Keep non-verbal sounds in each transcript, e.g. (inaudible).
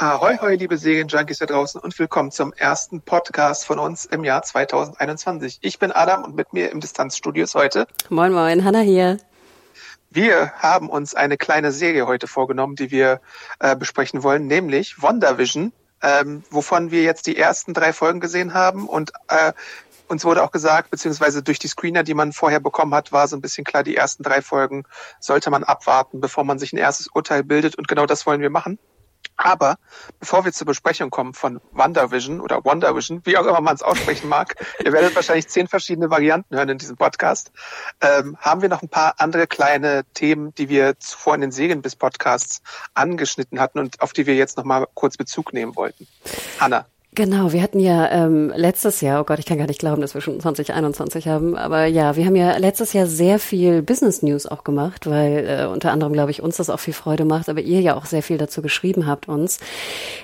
Ahoi, hoi, liebe Serienjunkies da draußen und willkommen zum ersten Podcast von uns im Jahr 2021. Ich bin Adam und mit mir im Distanzstudio ist heute. Moin, moin, Hanna hier. Wir haben uns eine kleine Serie heute vorgenommen, die wir äh, besprechen wollen, nämlich WandaVision, ähm, wovon wir jetzt die ersten drei Folgen gesehen haben und äh, uns wurde auch gesagt, beziehungsweise durch die Screener, die man vorher bekommen hat, war so ein bisschen klar, die ersten drei Folgen sollte man abwarten, bevor man sich ein erstes Urteil bildet. Und genau das wollen wir machen. Aber bevor wir zur Besprechung kommen von WandaVision oder WandaVision, wie auch immer man es aussprechen (laughs) mag, ihr werdet wahrscheinlich zehn verschiedene Varianten hören in diesem Podcast, ähm, haben wir noch ein paar andere kleine Themen, die wir zuvor in den Segen bis Podcasts angeschnitten hatten und auf die wir jetzt nochmal kurz Bezug nehmen wollten. Hanna. Genau, wir hatten ja ähm, letztes Jahr, oh Gott, ich kann gar nicht glauben, dass wir schon 2021 haben, aber ja, wir haben ja letztes Jahr sehr viel Business News auch gemacht, weil äh, unter anderem, glaube ich, uns das auch viel Freude macht, aber ihr ja auch sehr viel dazu geschrieben habt uns.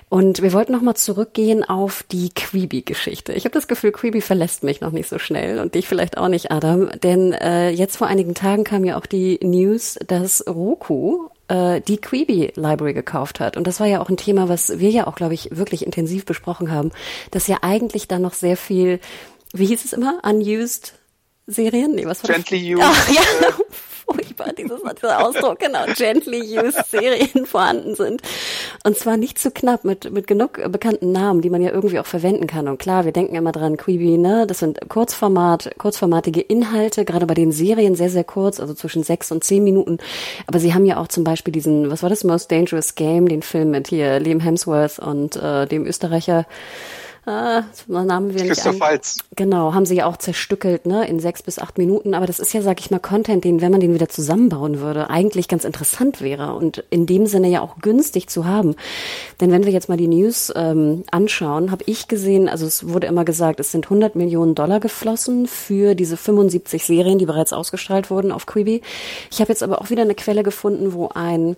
Und wir wollten nochmal zurückgehen auf die Queeby-Geschichte. Ich habe das Gefühl, Queeby verlässt mich noch nicht so schnell und dich vielleicht auch nicht, Adam, denn äh, jetzt vor einigen Tagen kam ja auch die News, dass Roku äh, die Quibi Library gekauft hat. Und das war ja auch ein Thema, was wir ja auch, glaube ich, wirklich intensiv besprochen haben, dass ja eigentlich da noch sehr viel, wie hieß es immer, unused Serien? Nee, was war Gently das? used. Ach, ja, (laughs) furchtbar, dieses, dieser Ausdruck, genau, gently used Serien vorhanden sind. Und zwar nicht zu knapp, mit, mit genug bekannten Namen, die man ja irgendwie auch verwenden kann. Und klar, wir denken immer dran, Quibi, ne, das sind Kurzformat, kurzformatige Inhalte, gerade bei den Serien sehr, sehr kurz, also zwischen sechs und zehn Minuten. Aber sie haben ja auch zum Beispiel diesen, was war das, Most Dangerous Game, den Film mit hier Liam Hemsworth und äh, dem Österreicher, Ah, Namen wir nicht Christoph. Waltz. Genau, haben sie ja auch zerstückelt, ne, in sechs bis acht Minuten. Aber das ist ja, sag ich mal, Content, den, wenn man den wieder zusammenbauen würde, eigentlich ganz interessant wäre und in dem Sinne ja auch günstig zu haben. Denn wenn wir jetzt mal die News ähm, anschauen, habe ich gesehen, also es wurde immer gesagt, es sind 100 Millionen Dollar geflossen für diese 75 Serien, die bereits ausgestrahlt wurden auf Quibi. Ich habe jetzt aber auch wieder eine Quelle gefunden, wo ein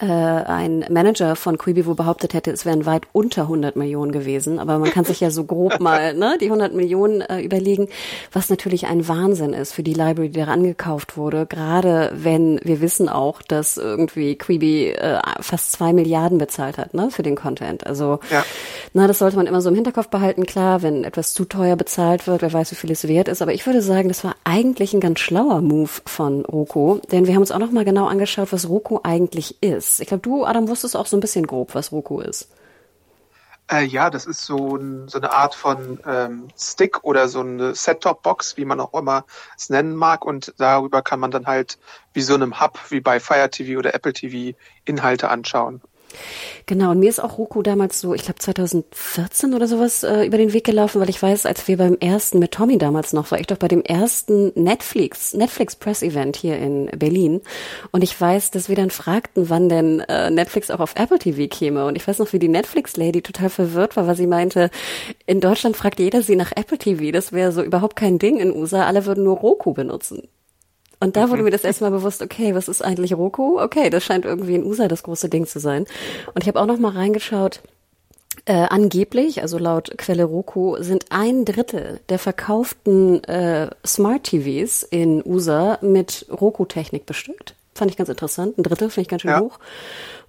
äh, ein Manager von Quibi wo behauptet hätte, es wären weit unter 100 Millionen gewesen. Aber man kann sich ja so grob (laughs) mal ne, die 100 Millionen äh, überlegen, was natürlich ein Wahnsinn ist für die Library, die da angekauft wurde. Gerade wenn wir wissen auch, dass irgendwie Quibi äh, fast zwei Milliarden bezahlt hat ne, für den Content. Also Ja. na, das sollte man immer so im Hinterkopf behalten. Klar, wenn etwas zu teuer bezahlt wird, wer weiß, wie viel es wert ist. Aber ich würde sagen, das war eigentlich ein ganz schlauer Move von Roku, denn wir haben uns auch noch mal genau angeschaut, was Roku eigentlich ist. Ich glaube, du, Adam, wusstest auch so ein bisschen grob, was Roku ist. Äh, ja, das ist so, ein, so eine Art von ähm, Stick oder so eine Set-Top-Box, wie man auch immer es nennen mag. Und darüber kann man dann halt wie so einem Hub, wie bei Fire TV oder Apple TV, Inhalte anschauen. Genau, und mir ist auch Roku damals so, ich glaube 2014 oder sowas äh, über den Weg gelaufen, weil ich weiß, als wir beim ersten mit Tommy damals noch, war ich doch bei dem ersten Netflix, Netflix Press Event hier in Berlin. Und ich weiß, dass wir dann fragten, wann denn äh, Netflix auch auf Apple TV käme. Und ich weiß noch, wie die Netflix-Lady total verwirrt war, weil sie meinte, in Deutschland fragt jeder sie nach Apple TV. Das wäre so überhaupt kein Ding in USA. Alle würden nur Roku benutzen. Und da wurde mir das erstmal bewusst, okay, was ist eigentlich Roku? Okay, das scheint irgendwie in USA das große Ding zu sein. Und ich habe auch noch mal reingeschaut, äh, angeblich, also laut Quelle Roku, sind ein Drittel der verkauften äh, Smart TVs in USA mit Roku-Technik bestückt. Fand ich ganz interessant. Ein Drittel finde ich ganz schön Ja. hoch.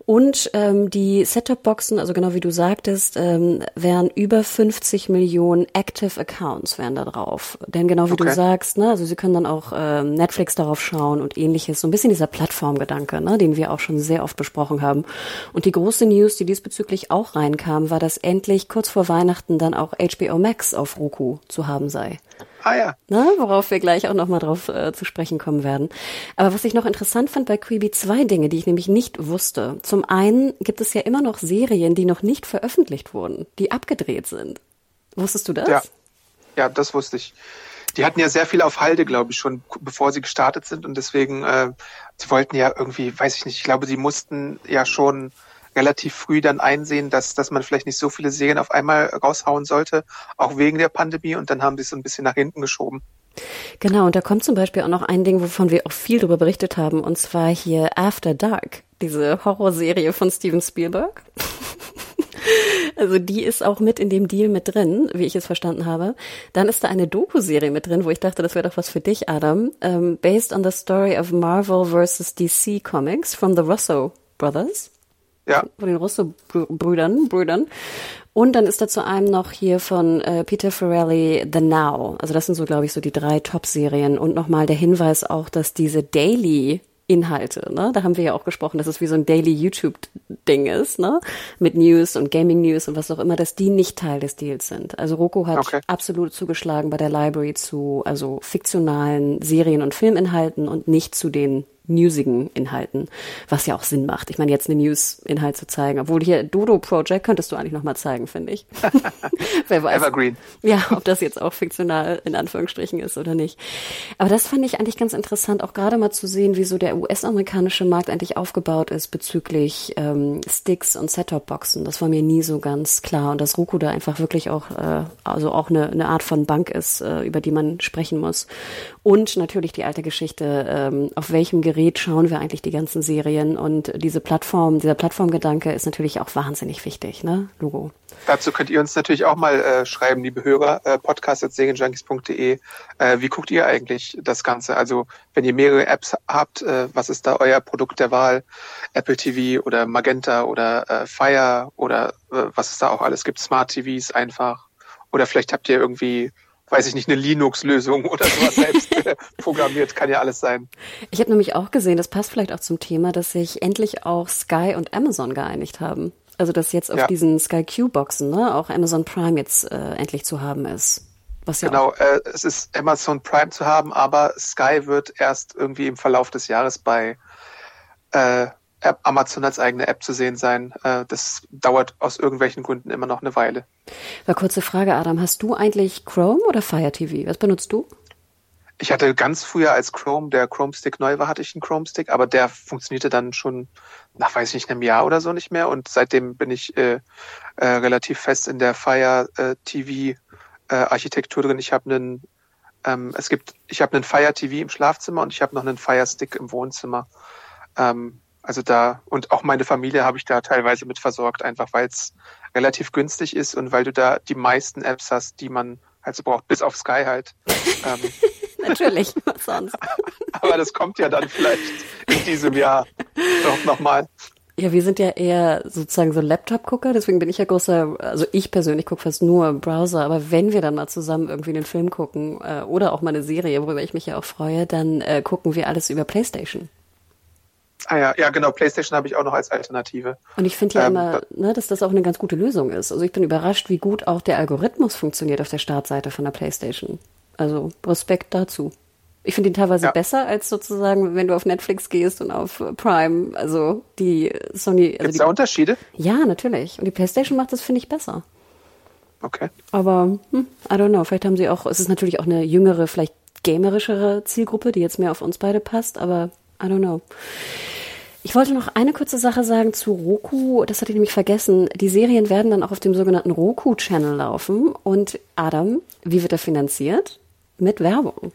Und ähm, die Set-Top-Boxen, also genau wie du sagtest, ähm, wären über 50 Millionen Active Accounts wären da drauf. Denn genau wie Okay. du sagst, ne, also sie können dann auch ähm, Netflix darauf schauen und ähnliches. So ein bisschen dieser Plattformgedanke, ne, den wir auch schon sehr oft besprochen haben. Und die große News, die diesbezüglich auch reinkam, war, dass endlich kurz vor Weihnachten dann auch HBO Max auf Roku zu haben sei. Ah ja, Ne, worauf wir gleich auch nochmal drauf äh, zu sprechen kommen werden. Aber was ich noch interessant fand bei Quibi, zwei Dinge, die ich nämlich nicht wusste. Zum einen gibt es ja immer noch Serien, die noch nicht veröffentlicht wurden, die abgedreht sind. Wusstest du das? Ja. ja, das wusste ich. die hatten ja sehr viel auf Halde, glaube ich, schon bevor sie gestartet sind und deswegen, äh, sie wollten ja irgendwie, weiß ich nicht, ich glaube, sie mussten ja schon relativ früh dann einsehen, dass, dass man vielleicht nicht so viele Serien auf einmal raushauen sollte, auch wegen der Pandemie und dann haben sie es so ein bisschen nach hinten geschoben. Genau, und da kommt zum Beispiel auch noch ein Ding, wovon wir auch viel darüber berichtet haben, und zwar hier After Dark, diese Horrorserie von Steven Spielberg. (laughs) Also die ist auch mit in dem Deal mit drin, wie ich es verstanden habe. Dann ist da eine Doku-Serie mit drin, wo ich dachte, das wäre doch was für dich, Adam. Um, ähm, based on the story of Marvel vs. DC Comics from the Russo Brothers. Ja. Von den Russo-Brüdern, Brüdern. Und dann ist da zu einem noch hier von äh, Peter Farrelly The Now. Also das sind so, glaube ich, so die drei Top-Serien. Und nochmal der Hinweis auch, dass diese Daily Inhalte, ne? Da haben wir ja auch gesprochen, dass es wie so ein Daily YouTube-Ding ist, ne? Mit News und Gaming News und was auch immer, dass die nicht Teil des Deals sind. Also Roku hat okay. absolut zugeschlagen bei der Library zu, also fiktionalen Serien- und Filminhalten und nicht zu den newsigen Inhalten, was ja auch Sinn macht. Ich meine, jetzt eine News-Inhalt zu zeigen, obwohl hier Dodo Project könntest du eigentlich noch mal zeigen, finde ich. (laughs) Wer weiß. Evergreen. Ja, ob das jetzt auch fiktional in Anführungsstrichen ist oder nicht. Aber das fand ich eigentlich ganz interessant, auch gerade mal zu sehen, wie so der US-amerikanische Markt eigentlich aufgebaut ist bezüglich ähm, Sticks und Set-Top-Boxen. Das war mir nie so ganz klar und dass Roku da einfach wirklich auch, äh, also auch eine, eine Art von Bank ist, äh, über die man sprechen muss. Und natürlich die alte Geschichte, ähm, auf welchem Gerät Gerät schauen wir eigentlich die ganzen Serien und diese Plattform, dieser Plattformgedanke ist natürlich auch wahnsinnig wichtig, ne, Logo. Dazu könnt ihr uns natürlich auch mal äh, schreiben, liebe Hörer, äh, podcast.serienjunkies.de. Äh, wie guckt ihr eigentlich das Ganze? Also, wenn ihr mehrere Apps habt, äh, was ist da euer Produkt der Wahl? Apple TV oder Magenta oder äh, Fire oder äh, was es da auch alles gibt? Smart TVs einfach. Oder vielleicht habt ihr irgendwie weiß ich nicht, eine Linux-Lösung oder sowas selbst (laughs) programmiert, kann ja alles sein. Ich habe nämlich auch gesehen, das passt vielleicht auch zum Thema, dass sich endlich auch Sky und Amazon geeinigt haben. Also dass jetzt auf ja. diesen Sky Q-Boxen ne, auch Amazon Prime jetzt äh, endlich zu haben ist. Was ja genau, äh, es ist Amazon Prime zu haben, aber Sky wird erst irgendwie im Verlauf des Jahres bei äh, Amazon als eigene App zu sehen sein. Äh, das dauert aus irgendwelchen Gründen immer noch eine Weile. War kurze Frage, Adam. Hast du eigentlich Chrome oder Fire TV? Was benutzt du? Ich hatte ganz früher, als Chrome, der Chrome Stick neu war, hatte ich einen Chrome Stick, aber der funktionierte dann schon nach, weiß ich nicht, einem Jahr oder so nicht mehr. Und seitdem bin ich äh, äh, relativ fest in der Fire äh, TV äh, Architektur drin. Ich habe einen, ähm, es gibt, ich habe einen Fire TV im Schlafzimmer und ich habe noch einen Fire Stick im Wohnzimmer. Ähm, also da, und auch meine Familie habe ich da teilweise mit versorgt, einfach weil es relativ günstig ist und weil du da die meisten Apps hast, die man halt so braucht, bis auf Sky halt. ähm, (laughs) Natürlich, was sonst. (laughs) Aber das kommt ja dann vielleicht in diesem Jahr doch nochmal. Ja, wir sind ja eher sozusagen so Laptop-Gucker, deswegen bin ich ja großer, also ich persönlich gucke fast nur Browser, aber wenn wir dann mal zusammen irgendwie einen Film gucken äh, oder auch mal eine Serie, worüber ich mich ja auch freue, dann äh, gucken wir alles über Playstation. Ah ja, ja genau, PlayStation habe ich auch noch als Alternative. Und ich finde ja ähm, immer, ne, dass das auch eine ganz gute Lösung ist. Also ich bin überrascht, wie gut auch der Algorithmus funktioniert auf der Startseite von der PlayStation. Also Respekt dazu. Ich finde ihn teilweise ja. besser als sozusagen, wenn du auf Netflix gehst und auf Prime. Also die Sony. Also Gibt es da Unterschiede? Ja, natürlich. Und die PlayStation macht das, finde ich, besser. Okay. Aber, hm, I don't know, vielleicht haben sie auch, es ist natürlich auch eine jüngere, vielleicht gamerischere Zielgruppe, die jetzt mehr auf uns beide passt, aber I don't know. Ich wollte noch eine kurze Sache sagen zu Roku. Das hatte ich nämlich vergessen. Die Serien werden dann auch auf dem sogenannten Roku-Channel laufen. Und Adam, wie wird er finanziert? Mit Werbung.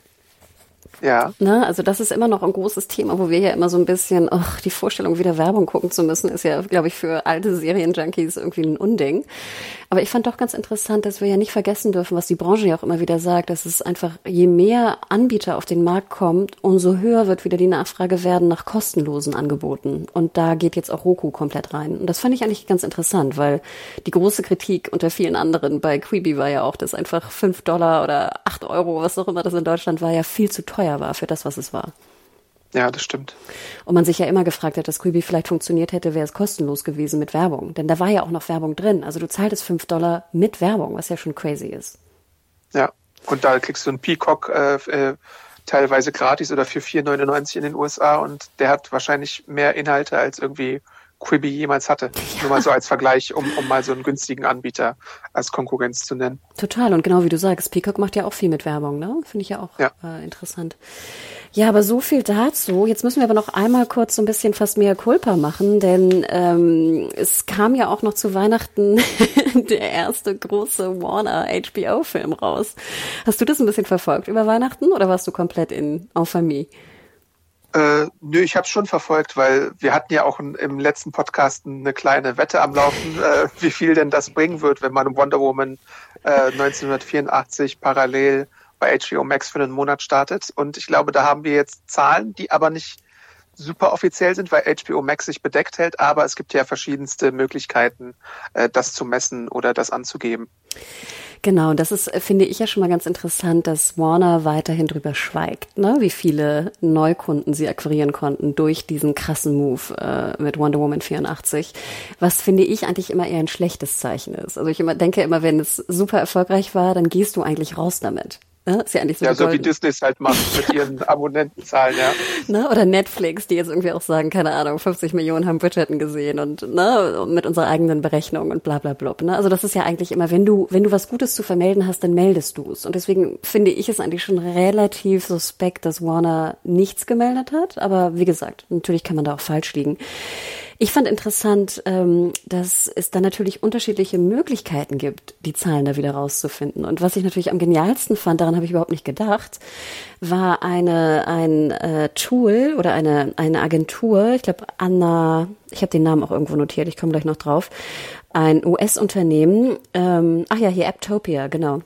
Ja. Ne? Also das ist immer noch ein großes Thema, wo wir ja immer so ein bisschen, ach, die Vorstellung, wieder Werbung gucken zu müssen, ist ja, glaube ich, für alte Serienjunkies irgendwie ein Unding. Aber ich fand doch ganz interessant, dass wir ja nicht vergessen dürfen, was die Branche ja auch immer wieder sagt, dass es einfach, je mehr Anbieter auf den Markt kommt, umso höher wird wieder die Nachfrage werden nach kostenlosen Angeboten. Und da geht jetzt auch Roku komplett rein. Und das fand ich eigentlich ganz interessant, weil die große Kritik unter vielen anderen bei Quibi war ja auch, dass einfach fünf Dollar oder acht Euro, was auch immer das in Deutschland war, ja viel zu teuer teuer war für das, was es war. Ja, das stimmt. Und man sich ja immer gefragt hat, dass Quibi vielleicht funktioniert hätte, wäre es kostenlos gewesen mit Werbung. Denn da war ja auch noch Werbung drin. Also du zahltest fünf Dollar mit Werbung, was ja schon crazy ist. Ja, und da kriegst du einen Peacock äh, äh, teilweise gratis oder für 4,99 in den USA und der hat wahrscheinlich mehr Inhalte als irgendwie Quibi jemals hatte. Ja. Nur mal so als Vergleich, um, um mal so einen günstigen Anbieter als Konkurrenz zu nennen. Total. Und genau wie du sagst, Peacock macht ja auch viel mit Werbung, ne? Finde ich ja auch ja. Äh, interessant. Ja, aber so viel dazu. Jetzt müssen wir aber noch einmal kurz so ein bisschen fast mehr Culpa machen, denn ähm, es kam ja auch noch zu Weihnachten (laughs) der erste große Warner HBO-Film raus. Hast du das ein bisschen verfolgt über Weihnachten oder warst du komplett in en famille? Äh, nö, ich habe schon verfolgt, weil wir hatten ja auch im letzten Podcast eine kleine Wette am Laufen, äh, (laughs) wie viel denn das bringen wird, wenn man Wonder Woman äh, 1984 parallel bei HBO Max für einen Monat startet. Und ich glaube, da haben wir jetzt Zahlen, die aber nicht super offiziell sind, weil HBO Max sich bedeckt hält, aber es gibt ja verschiedenste Möglichkeiten, äh, das zu messen oder das anzugeben. Genau, das ist, finde ich ja schon mal ganz interessant, dass Warner weiterhin drüber schweigt, ne? wie viele Neukunden sie akquirieren konnten durch diesen krassen Move äh, mit Wonder Woman 84, was finde ich eigentlich immer eher ein schlechtes Zeichen ist. Also ich immer denke immer, wenn es super erfolgreich war, dann gehst du eigentlich raus damit. Ne? Ist ja eigentlich so. Ja, so wie Disney es halt macht mit ihren (laughs) Abonnentenzahlen, ja. Ne? Oder Netflix, die jetzt irgendwie auch sagen, keine Ahnung, 50 Millionen haben Bridgerton gesehen und ne, mit unserer eigenen Berechnung und bla bla bla. Ne? Also das ist ja eigentlich immer, wenn du, wenn du was Gutes zu vermelden hast, dann meldest du es. Und deswegen finde ich es eigentlich schon relativ suspekt, dass Warner nichts gemeldet hat. Aber wie gesagt, natürlich kann man da auch falsch liegen. Ich fand interessant, ähm, dass es da natürlich unterschiedliche Möglichkeiten gibt, die Zahlen da wieder rauszufinden. Und was ich natürlich am genialsten fand, daran habe ich überhaupt nicht gedacht, war eine ein äh, Tool oder eine eine Agentur, ich glaube Anna, ich habe den Namen auch irgendwo notiert, ich komme gleich noch drauf, ein US-Unternehmen, ähm, ach ja, hier Apptopia, genau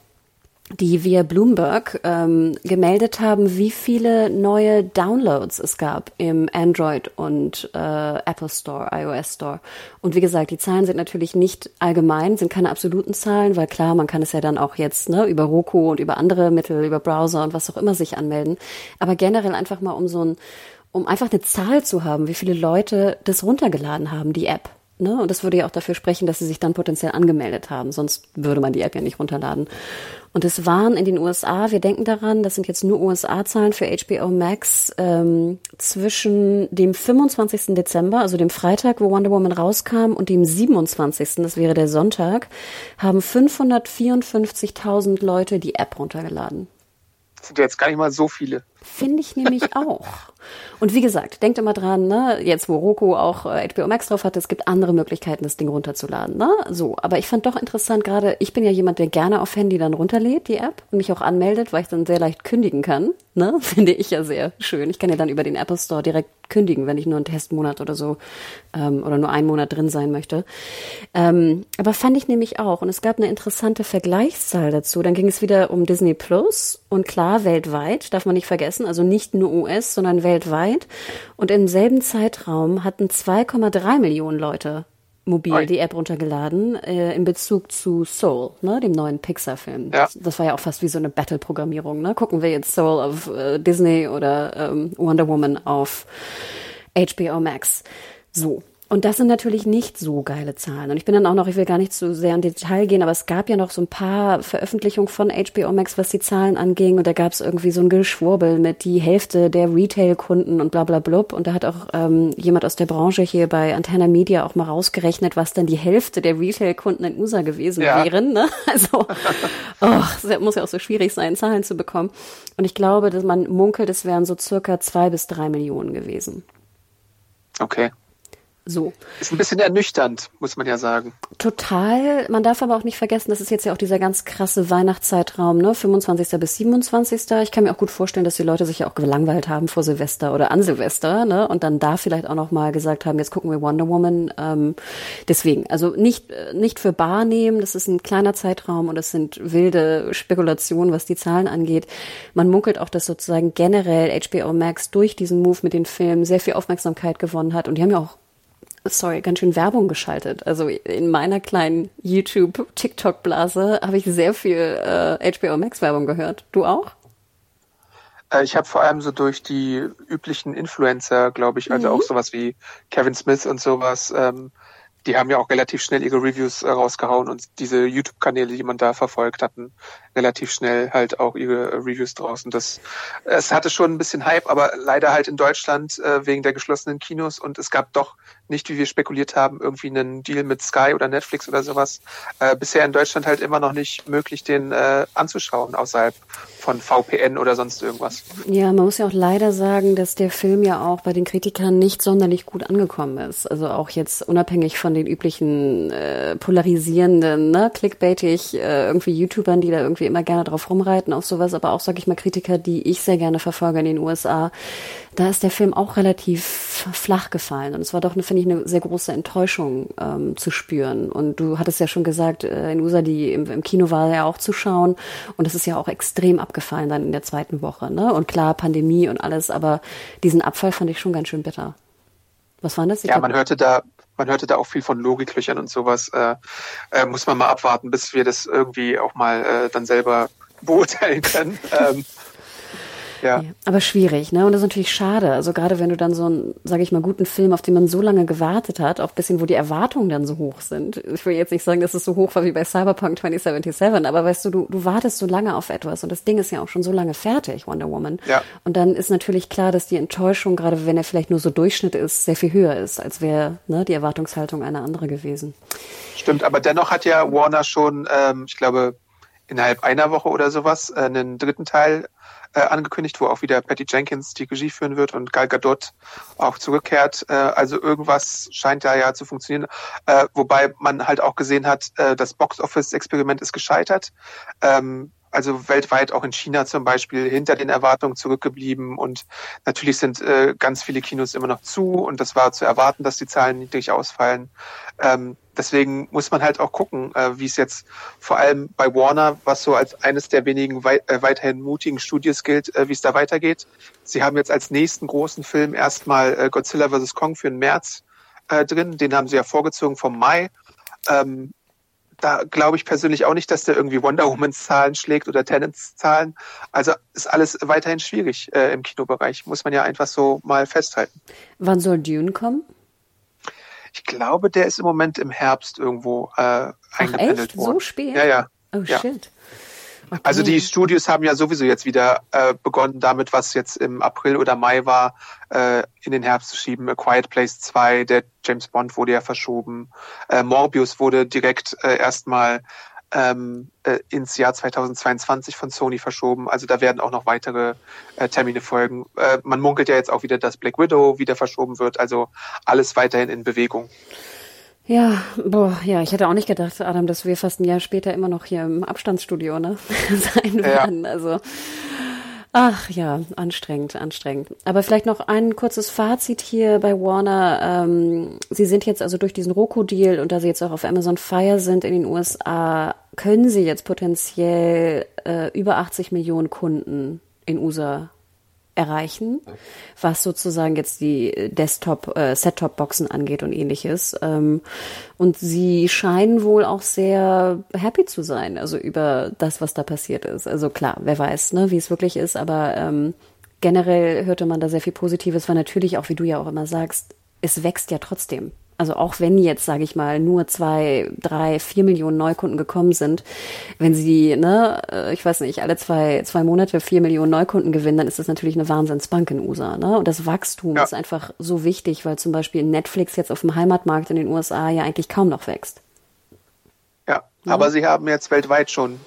die via Bloomberg ähm, gemeldet haben, wie viele neue Downloads es gab im Android und äh, Apple Store, iOS Store. Und wie gesagt, die Zahlen sind natürlich nicht allgemein, sind keine absoluten Zahlen, weil klar, man kann es ja dann auch jetzt ne, über Roku und über andere Mittel, über Browser und was auch immer sich anmelden. Aber generell einfach mal um so ein, um einfach eine Zahl zu haben, wie viele Leute das runtergeladen haben, die App. Ne? Und das würde ja auch dafür sprechen, dass sie sich dann potenziell angemeldet haben. Sonst würde man die App ja nicht runterladen. Und es waren in den USA, wir denken daran, das sind jetzt nur USA-Zahlen für HBO Max, ähm, zwischen dem 25. Dezember, also dem Freitag, wo Wonder Woman rauskam, und dem 27., das wäre der Sonntag, haben 554.000 Leute die App runtergeladen. Das sind ja jetzt gar nicht mal so viele. Finde ich nämlich (laughs) auch. Und wie gesagt, denkt immer dran, ne, jetzt wo Roku auch äh, HBO Max drauf hat, es gibt andere Möglichkeiten, das Ding runterzuladen, ne? So, aber ich fand doch interessant gerade, ich bin ja jemand, der gerne auf Handy dann runterlädt, die App, und mich auch anmeldet, weil ich dann sehr leicht kündigen kann, ne? (laughs) Finde ich ja sehr schön. Ich kann ja dann über den Apple Store direkt kündigen, wenn ich nur einen Testmonat oder so ähm, oder nur einen Monat drin sein möchte. Ähm, aber fand ich nämlich auch. Und es gab eine interessante Vergleichszahl dazu. Dann ging es wieder um Disney Plus und klar weltweit, darf man nicht vergessen, also nicht nur US, sondern weltweit. Und im selben Zeitraum hatten 2,3 Millionen Leute mobil Oi. die App runtergeladen äh, in Bezug zu Soul, ne, dem neuen Pixar-Film. Ja. Das, das, war ja auch fast wie so eine Battle-Programmierung. Ne? Gucken wir jetzt Soul auf äh, Disney oder ähm, Wonder Woman auf HBO Max. So. Und das sind natürlich nicht so geile Zahlen. Und ich bin dann auch noch, ich will gar nicht zu sehr in Detail gehen, aber es gab ja noch so ein paar Veröffentlichungen von HBO Max, was die Zahlen anging. Und da gab es irgendwie so ein Geschwurbel mit die Hälfte der Retail-Kunden und bla bla blub. Und da hat auch ähm, jemand aus der Branche hier bei Antenna Media auch mal rausgerechnet, was dann die Hälfte der Retail-Kunden in USA gewesen ja. wären. Ne? (laughs) Also, oh, es muss ja auch so schwierig sein, Zahlen zu bekommen. Und ich glaube, dass man munkelt, es wären so circa zwei bis drei Millionen gewesen. Okay. So. Ist ein bisschen ernüchternd, muss man ja sagen. Total. Man darf aber auch nicht vergessen, das ist jetzt ja auch dieser ganz krasse Weihnachtszeitraum, ne? 25. bis 27. Ich kann mir auch gut vorstellen, dass die Leute sich ja auch gelangweilt haben vor Silvester oder an Silvester, ne? Und dann da vielleicht auch noch mal gesagt haben, jetzt gucken wir Wonder Woman. Ähm, deswegen, also nicht, nicht für bar nehmen, das ist ein kleiner Zeitraum und es sind wilde Spekulationen, was die Zahlen angeht. Man munkelt auch, dass sozusagen generell HBO Max durch diesen Move mit den Filmen sehr viel Aufmerksamkeit gewonnen hat und die haben ja auch sorry, ganz schön Werbung geschaltet. Also in meiner kleinen YouTube-TikTok-Blase habe ich sehr viel äh, HBO Max-Werbung gehört. Du auch? Äh, ich habe vor allem so durch die üblichen Influencer, glaube ich, also mhm. auch sowas wie Kevin Smith und sowas, ähm, die haben ja auch relativ schnell ihre Reviews äh, rausgehauen und diese YouTube-Kanäle, die man da verfolgt, hatten relativ schnell halt auch ihre Reviews draußen. Das, es hatte schon ein bisschen Hype, aber leider halt in Deutschland äh, wegen der geschlossenen Kinos und es gab doch nicht, wie wir spekuliert haben, irgendwie einen Deal mit Sky oder Netflix oder sowas. Äh, bisher in Deutschland halt immer noch nicht möglich, den äh, anzuschauen außerhalb von VPN oder sonst irgendwas. Ja, man muss ja auch leider sagen, dass der Film ja auch bei den Kritikern nicht sonderlich gut angekommen ist. Also auch jetzt unabhängig von den üblichen äh, polarisierenden, ne, clickbaitig, äh, irgendwie YouTubern, die da irgendwie immer gerne drauf rumreiten auf sowas, aber auch, sag ich mal, Kritiker, die ich sehr gerne verfolge in den USA, da ist der Film auch relativ flach gefallen. Und es war doch, finde ich, eine sehr große Enttäuschung ähm, zu spüren. Und du hattest ja schon gesagt, äh, in USA, die im, im Kino war ja auch zu schauen. Und es ist ja auch extrem abgefallen dann in der zweiten Woche. Ne? Und klar, Pandemie und alles, aber diesen Abfall fand ich schon ganz schön bitter. Was war das? Ich ja, man hörte da, man hörte da auch viel von Logiklöchern und sowas. Äh, äh, muss man mal abwarten, bis wir das irgendwie auch mal äh, dann selber beurteilen können. (laughs) ähm, ja. Aber schwierig, ne? Und das ist natürlich schade. Also gerade wenn du dann so einen, sage ich mal, guten Film, auf den man so lange gewartet hat, auch ein bisschen, wo die Erwartungen dann so hoch sind. Ich will jetzt nicht sagen, dass es so hoch war wie bei Cyberpunk 2077, aber weißt du, du, du wartest so lange auf etwas und das Ding ist ja auch schon so lange fertig, Wonder Woman. Ja. Und dann ist natürlich klar, dass die Enttäuschung, gerade wenn er vielleicht nur so Durchschnitt ist, sehr viel höher ist, als wäre ne, die Erwartungshaltung eine andere gewesen. Stimmt, aber dennoch hat ja Warner schon, ähm, ich glaube, innerhalb einer Woche oder sowas äh, einen dritten Teil äh, angekündigt, wo auch wieder Patty Jenkins die Regie führen wird und Gal Gadot auch zurückkehrt. Äh, also irgendwas scheint da ja zu funktionieren. Äh, wobei man halt auch gesehen hat, äh, das Box-Office-Experiment ist gescheitert. Ähm, also weltweit auch in China zum Beispiel hinter den Erwartungen zurückgeblieben und natürlich sind äh, ganz viele Kinos immer noch zu und das war zu erwarten, dass die Zahlen niedrig ausfallen. Ähm, deswegen muss man halt auch gucken, äh, wie es jetzt vor allem bei Warner, was so als eines der wenigen wei äh, weiterhin mutigen Studios gilt, äh, wie es da weitergeht. Sie haben jetzt als nächsten großen Film erstmal äh, Godzilla vs. Kong für den März äh, drin. Den haben sie ja vorgezogen vom Mai. Ähm, da glaube ich persönlich auch nicht, dass der irgendwie Wonder Womans Zahlen schlägt oder Tenants Zahlen. Also ist alles weiterhin schwierig äh, im Kinobereich, muss man ja einfach so mal festhalten. Wann soll Dune kommen? Ich glaube, der ist im Moment im Herbst irgendwo äh, eingependelt worden. So spät? Ja, ja. Oh ja. shit. Okay. Also die Studios haben ja sowieso jetzt wieder äh, begonnen, damit, was jetzt im April oder Mai war, äh, in den Herbst zu schieben. A Quiet Place 2, der James Bond wurde ja verschoben. Äh, Morbius wurde direkt äh, erstmal ähm, äh, ins Jahr 2022 von Sony verschoben. Also da werden auch noch weitere äh, Termine folgen. Äh, man munkelt ja jetzt auch wieder, dass Black Widow wieder verschoben wird. Also alles weiterhin in Bewegung. Ja, boah, ja, ich hätte auch nicht gedacht, Adam, dass wir fast ein Jahr später immer noch hier im Abstandsstudio ne, (laughs) sein werden. Ja. Also, ach ja, anstrengend, anstrengend. Aber vielleicht noch ein kurzes Fazit hier bei Warner. Ähm, Sie sind jetzt also durch diesen Roku-Deal und da Sie jetzt auch auf Amazon Fire sind in den USA, können Sie jetzt potenziell äh, über 80 Millionen Kunden in USA erreichen, was sozusagen jetzt die Desktop, äh, Set-Top-Boxen angeht und ähnliches. Ähm, und sie scheinen wohl auch sehr happy zu sein, also über das, was da passiert ist. Also klar, wer weiß, ne, wie es wirklich ist, aber ähm, generell hörte man da sehr viel Positives, weil natürlich auch, wie du ja auch immer sagst, es wächst ja trotzdem. Also auch wenn jetzt, sage ich mal, nur zwei, drei, vier Millionen Neukunden gekommen sind, wenn sie, ne, äh, ich weiß nicht, alle zwei, zwei Monate vier Millionen Neukunden gewinnen, dann ist das natürlich eine Wahnsinnsbank in USA. Ne? Und das Wachstum ja. ist einfach so wichtig, weil zum Beispiel Netflix jetzt auf dem Heimatmarkt in den USA ja eigentlich kaum noch wächst. Ja, ja. aber sie haben jetzt weltweit schon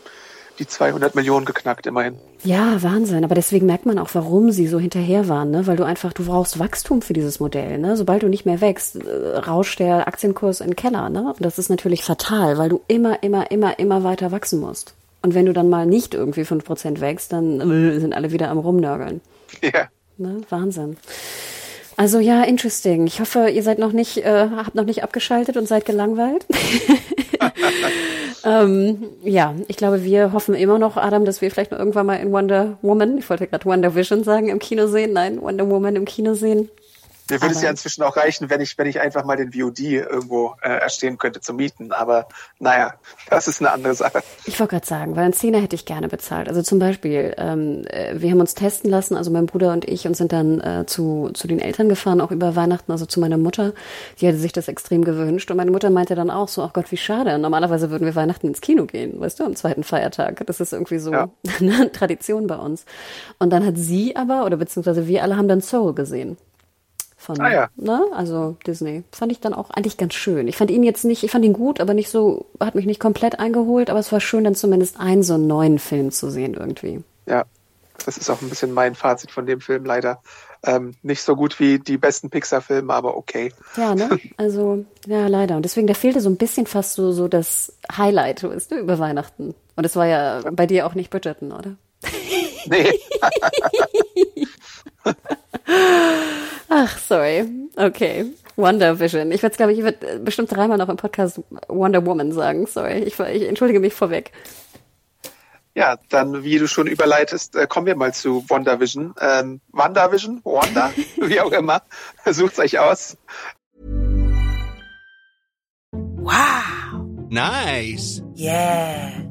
die 200 Millionen geknackt, immerhin. Ja, Wahnsinn. Aber deswegen merkt man auch, warum sie so hinterher waren, ne? Weil du einfach, du brauchst Wachstum für dieses Modell, ne? Sobald du nicht mehr wächst, äh, rauscht der Aktienkurs in den Keller, ne? Und das ist natürlich fatal, weil du immer, immer, immer, immer weiter wachsen musst. Und wenn du dann mal nicht irgendwie 5% wächst, dann äh, sind alle wieder am Rumnörgeln. (laughs) Ja. Ne? Wahnsinn. Also ja, interesting. Ich hoffe, ihr seid noch nicht, äh, habt noch nicht abgeschaltet und seid gelangweilt. (laughs) (laughs) ähm, ja, ich glaube, wir hoffen immer noch, Adam, dass wir vielleicht noch irgendwann mal in Wonder Woman, ich wollte gerade Wonder Vision sagen, im Kino sehen. Nein, Wonder Woman im Kino sehen. Mir würde es ja inzwischen auch reichen, wenn ich, wenn ich einfach mal den VOD irgendwo äh, erstehen könnte zu mieten. Aber naja, das ist eine andere Sache. Ich wollte gerade sagen, weil einen Zehner hätte ich gerne bezahlt. Also zum Beispiel, ähm, äh, wir haben uns testen lassen, also mein Bruder und ich, und sind dann äh, zu, zu den Eltern gefahren, auch über Weihnachten, also zu meiner Mutter. Die hatte sich das extrem gewünscht. Und meine Mutter meinte dann auch so, ach Gott, wie schade. Normalerweise würden wir Weihnachten ins Kino gehen, weißt du, am zweiten Feiertag. Das ist irgendwie so ja. (laughs) eine Tradition bei uns. Und dann hat sie aber, oder beziehungsweise wir alle haben dann Soul gesehen von, ah, ja. ne? Also Disney. Fand ich dann auch eigentlich ganz schön. Ich fand ihn jetzt nicht, ich fand ihn gut, aber nicht so, hat mich nicht komplett eingeholt, aber es war schön, dann zumindest einen so neuen Film zu sehen irgendwie. Ja, das ist auch ein bisschen mein Fazit von dem Film leider. Ähm, nicht so gut wie die besten Pixar-Filme, aber okay. Ja, ne? (laughs) Also, ja, leider. Und deswegen, da fehlte so ein bisschen fast so, so das Highlight, weißt du, über Weihnachten. Und es war ja bei dir auch nicht Bridgerton, oder? Nee. (laughs) (laughs) Ach, sorry. Okay. Wonder Vision. Ich werde glaube ich, ich werde bestimmt dreimal noch im Podcast Wonder Woman sagen. Sorry. Ich, ich entschuldige mich vorweg. Ja, dann, wie du schon überleitest, äh, kommen wir mal zu WandaVision. Ähm, WandaVision? Wanda? (laughs) wie auch immer. Sucht's euch aus. Wow. Nice. Yeah.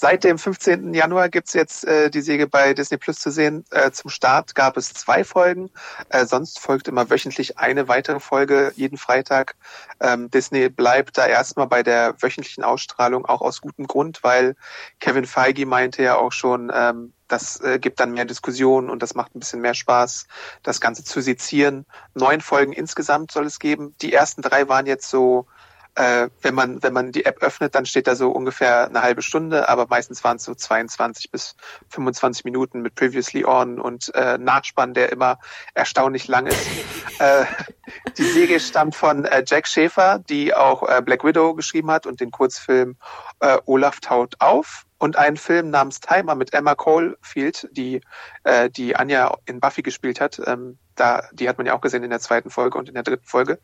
Seit dem 15. Januar gibt's jetzt äh, die Säge bei Disney Plus zu sehen. Äh, zum Start gab es zwei Folgen. Äh, sonst folgt immer wöchentlich eine weitere Folge jeden Freitag. Ähm, Disney bleibt da erstmal bei der wöchentlichen Ausstrahlung, auch aus gutem Grund, weil Kevin Feige meinte ja auch schon, ähm, das äh, gibt dann mehr Diskussionen und das macht ein bisschen mehr Spaß, das Ganze zu sezieren. Neun Folgen insgesamt soll es geben. Die ersten drei waren jetzt so äh, wenn man wenn man die App öffnet, dann steht da so ungefähr eine halbe Stunde, aber meistens waren es so 22 bis 25 Minuten mit Previously On und äh, Nachspann, der immer erstaunlich lang ist. (laughs) äh, die Serie stammt von äh, Jack Schäfer, die auch äh, Black Widow geschrieben hat und den Kurzfilm äh, Olaf taut auf und einen Film namens Timer mit Emma Caulfield, die äh, die Anja in Buffy gespielt hat. Ähm, da, die hat man ja auch gesehen in der zweiten Folge und in der dritten Folge.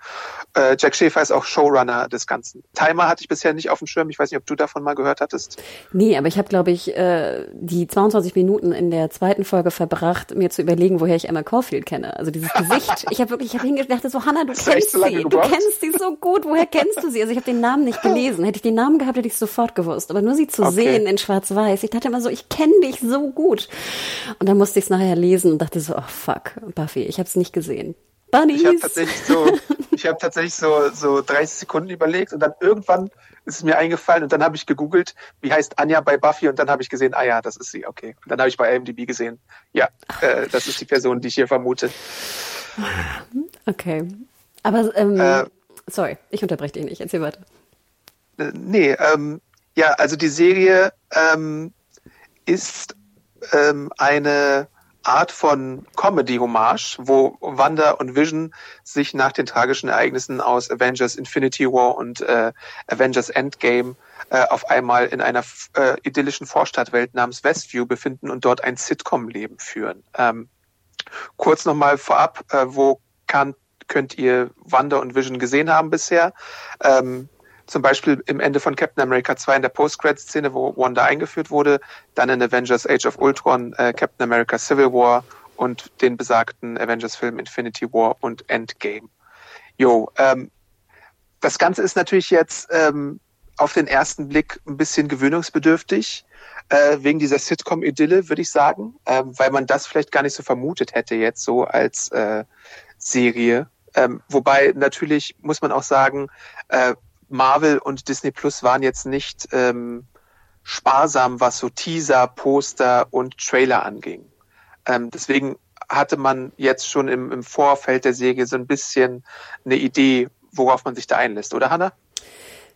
Äh, Jack Schäfer ist auch Showrunner des Ganzen. Timer hatte ich bisher nicht auf dem Schirm. Ich weiß nicht, ob du davon mal gehört hattest. Nee, aber ich habe, glaube ich, äh, die 22 Minuten in der zweiten Folge verbracht, mir zu überlegen, woher ich Emma Caulfield kenne. Also dieses (laughs) Gesicht. ich habe wirklich, ich habe hingedacht, so Hannah, du kennst so sie, du kennst sie so gut. Woher kennst du sie? Also ich habe den Namen nicht gelesen. Hätte ich den Namen gehabt, hätte ich es sofort gewusst. Aber nur sie zu okay. sehen in Schwarz-Weiß. Ich dachte immer so, ich kenne dich so gut. Und dann musste ich es nachher lesen und dachte so, oh fuck, Buffy, ich habe es nicht gesehen. Bunnies. Ich habe tatsächlich so, (laughs) ich habe tatsächlich so so 30 Sekunden überlegt und dann irgendwann ist es mir eingefallen und dann habe ich gegoogelt, wie heißt Anja bei Buffy und dann habe ich gesehen, ah ja, das ist sie, okay. Und dann habe ich bei IMDb gesehen, ja, äh, das ist die Person, die ich hier vermute. Okay, aber ähm, äh, sorry, ich unterbreche dich nicht. Erzähl weiter. Äh, nee, ähm, ja, also die Serie ähm, ist ähm, eine Art von Comedy-Hommage, wo Wanda und Vision sich nach den tragischen Ereignissen aus Avengers Infinity War und äh, Avengers Endgame äh, auf einmal in einer äh, idyllischen Vorstadtwelt namens Westview befinden und dort ein Sitcom-Leben führen. Ähm, kurz nochmal vorab, äh, wo kann, könnt ihr Wanda und Vision gesehen haben bisher? Ähm, zum Beispiel im Ende von Captain America 2 in der Post-Credit-Szene, wo Wanda eingeführt wurde, dann in Avengers Age of Ultron, äh, Captain America Civil War und den besagten Avengers-Film Infinity War und Endgame. Jo, ähm, das Ganze ist natürlich jetzt ähm, auf den ersten Blick ein bisschen gewöhnungsbedürftig, äh, wegen dieser Sitcom-Idylle, würde ich sagen, äh, weil man das vielleicht gar nicht so vermutet hätte jetzt so als äh, Serie. Ähm, wobei natürlich muss man auch sagen, äh, Marvel und Disney Plus waren jetzt nicht ähm, sparsam, was so Teaser, Poster und Trailer anging. Ähm, deswegen hatte man jetzt schon im, im Vorfeld der Serie so ein bisschen eine Idee, worauf man sich da einlässt, oder Hannah?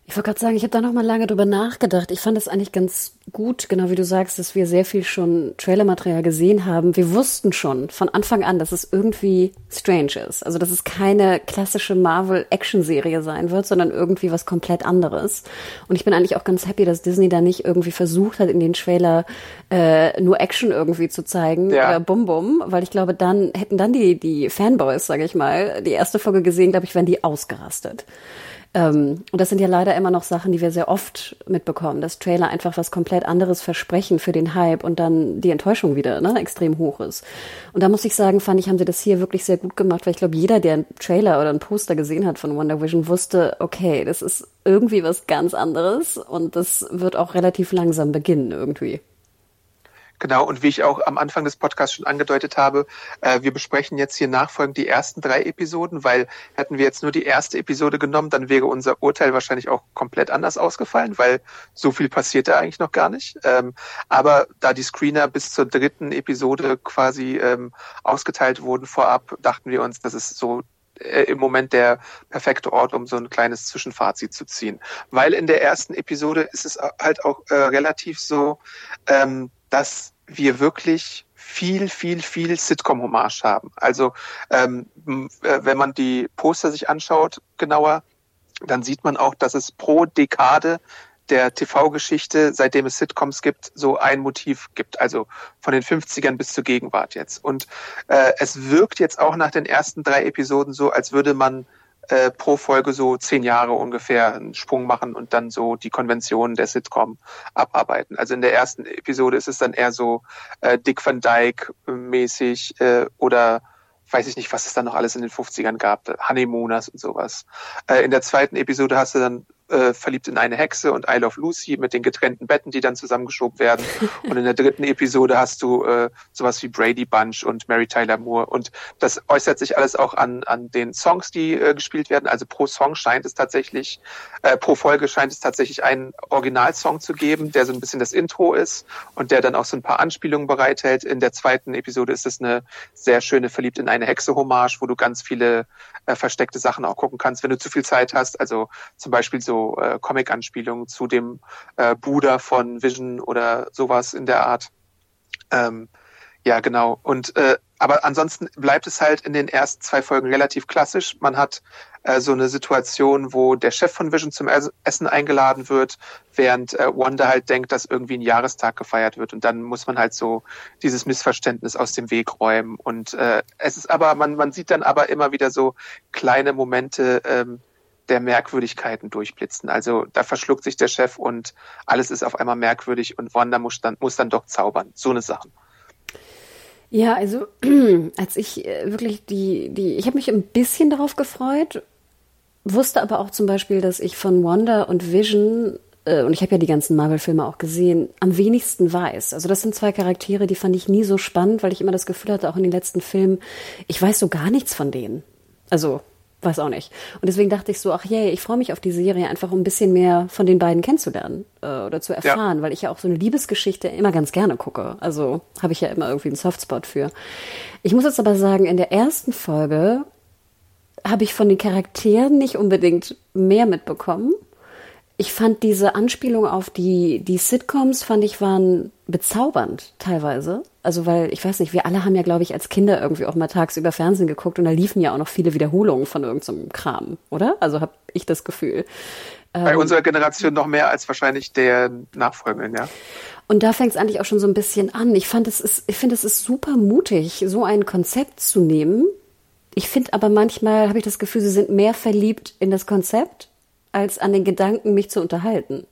Ich wollte gerade sagen, ich habe da noch mal lange drüber nachgedacht. Ich fand es eigentlich ganz gut, genau wie du sagst, dass wir sehr viel schon Trailermaterial gesehen haben. Wir wussten schon von Anfang an, dass es irgendwie strange ist. Also, dass es keine klassische Marvel-Action-Serie sein wird, sondern irgendwie was komplett anderes. Und ich bin eigentlich auch ganz happy, dass Disney da nicht irgendwie versucht hat, in den Trailer äh, nur Action irgendwie zu zeigen ja. oder Bum Bum, weil ich glaube, dann hätten dann die, die Fanboys, sage ich mal, die erste Folge gesehen, glaube ich, wären die ausgerastet. Ähm, und das sind ja leider immer noch Sachen, die wir sehr oft mitbekommen, dass Trailer einfach was komplett anderes versprechen für den Hype und dann die Enttäuschung wieder ne, extrem hoch ist. Und da muss ich sagen, fand ich, haben sie das hier wirklich sehr gut gemacht, weil ich glaube, jeder, der einen Trailer oder einen Poster gesehen hat von Wonder Vision, wusste, okay, das ist irgendwie was ganz anderes und das wird auch relativ langsam beginnen irgendwie. Genau, und wie ich auch am Anfang des Podcasts schon angedeutet habe, äh, wir besprechen jetzt hier nachfolgend die ersten drei Episoden, weil hätten wir jetzt nur die erste Episode genommen, dann wäre unser Urteil wahrscheinlich auch komplett anders ausgefallen, weil so viel passiert da eigentlich noch gar nicht. Ähm, aber da die Screener bis zur dritten Episode quasi ähm, ausgeteilt wurden vorab, dachten wir uns, das ist so äh, im Moment der perfekte Ort, um so ein kleines Zwischenfazit zu ziehen. Weil in der ersten Episode ist es halt auch äh, relativ so, ähm, dass wir wirklich viel, viel, viel Sitcom-Hommage haben. Also ähm, äh, wenn man die Poster sich anschaut genauer, dann sieht man auch, dass es pro Dekade der TV-Geschichte, seitdem es Sitcoms gibt, so ein Motiv gibt. Also von den 50ern bis zur Gegenwart jetzt. Und äh, es wirkt jetzt auch nach den ersten drei Episoden so, als würde man äh, pro Folge so zehn Jahre ungefähr einen Sprung machen und dann so die Konventionen der Sitcom abarbeiten. Also in der ersten Episode ist es dann eher so äh, Dick Van Dyke mäßig äh, oder weiß ich nicht, was es dann noch alles in den 50ern gab, Honeymooners und sowas. Äh, in der zweiten Episode hast du dann äh, verliebt in eine Hexe und I Love Lucy mit den getrennten Betten, die dann zusammengeschoben werden. und in der dritten Episode hast du äh, sowas wie Brady Bunch und Mary Tyler Moore. Und das äußert sich alles auch an, an den Songs, die äh, gespielt werden. Also pro Song scheint es tatsächlich, äh, pro Folge scheint es tatsächlich einen Originalsong zu geben, der so ein bisschen das Intro ist und der dann auch so ein paar Anspielungen bereithält. In der zweiten Episode ist es eine sehr schöne Verliebt in eine Hexe-Hommage, wo du ganz viele äh, versteckte Sachen auch gucken kannst, wenn du zu viel Zeit hast. Also zum Beispiel so äh, Comic-Anspielungen zu dem äh, Bruder von Vision oder sowas in der Art. Ähm, ja, genau. Und äh, aber ansonsten bleibt es halt in den ersten zwei Folgen relativ klassisch. Man hat äh, so eine Situation, wo der Chef von Vision zum Essen eingeladen wird, während äh, Wanda halt denkt, dass irgendwie ein Jahrestag gefeiert wird. Und dann muss man halt so dieses Missverständnis aus dem Weg räumen. Und äh, es ist aber, man, man sieht dann aber immer wieder so kleine Momente, ähm, der Merkwürdigkeiten durchblitzen. Also da verschluckt sich der Chef und alles ist auf einmal merkwürdig und Wanda muss dann, muss dann doch zaubern. So eine Sache. Ja, also (clears throat) als ich äh, wirklich die, die, ich habe mich ein bisschen darauf gefreut, wusste aber auch zum Beispiel, dass ich von Wanda und Vision äh, und ich habe ja die ganzen Marvel-Filme auch gesehen, am wenigsten weiß. Also das sind zwei Charaktere, die fand ich nie so spannend, weil ich immer das Gefühl hatte, auch in den letzten Filmen, ich weiß so gar nichts von denen. Also weiß auch nicht. Und deswegen dachte ich so, ach je, ich freue mich auf die Serie einfach, um ein bisschen mehr von den beiden kennenzulernen äh, oder zu erfahren, ja. weil ich ja auch so eine Liebesgeschichte immer ganz gerne gucke. Also habe ich ja immer irgendwie einen Softspot für. Ich muss jetzt aber sagen, in der ersten Folge habe ich von den Charakteren nicht unbedingt mehr mitbekommen. Ich fand diese Anspielung auf die, die Sitcoms, fand ich, waren bezaubernd teilweise. Also weil, ich weiß nicht, wir alle haben ja, glaube ich, als Kinder irgendwie auch mal tagsüber Fernsehen geguckt und da liefen ja auch noch viele Wiederholungen von irgendeinem so Kram, oder? Also habe ich das Gefühl. Bei ähm, unserer Generation noch mehr als wahrscheinlich der Nachfolgenden, ja. Und da fängt es eigentlich auch schon so ein bisschen an. Ich fand es ist, ich finde, es ist super mutig, so ein Konzept zu nehmen. Ich finde aber manchmal habe ich das Gefühl, sie sind mehr verliebt in das Konzept als an den Gedanken, mich zu unterhalten.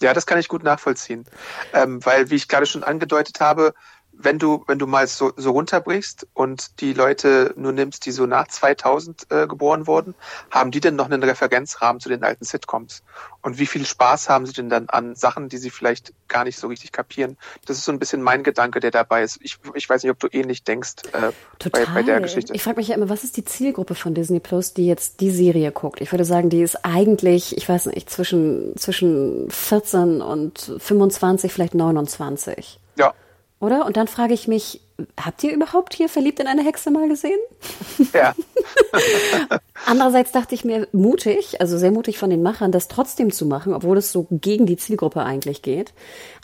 Ja, das kann ich gut nachvollziehen. Ähm, weil, wie ich gerade schon angedeutet habe, wenn du, wenn du mal so, so runterbrichst und die Leute nur nimmst, die so nach 2000 äh, geboren wurden, haben die denn noch einen Referenzrahmen zu den alten Sitcoms? Und wie viel Spaß haben sie denn dann an Sachen, die sie vielleicht gar nicht so richtig kapieren? Das ist so ein bisschen mein Gedanke, der dabei ist. Ich, ich weiß nicht, ob du ähnlich denkst äh, Total. Bei, bei der Geschichte. Ich frage mich ja immer, was ist die Zielgruppe von Disney Plus, die jetzt die Serie guckt? Ich würde sagen, die ist eigentlich, ich weiß nicht, zwischen, zwischen 14 und 25, vielleicht 29. Ja, oder? Und dann frage ich mich, habt ihr überhaupt hier verliebt in eine Hexe mal gesehen? Ja. (laughs) Andererseits dachte ich mir mutig, also sehr mutig von den Machern, das trotzdem zu machen, obwohl es so gegen die Zielgruppe eigentlich geht.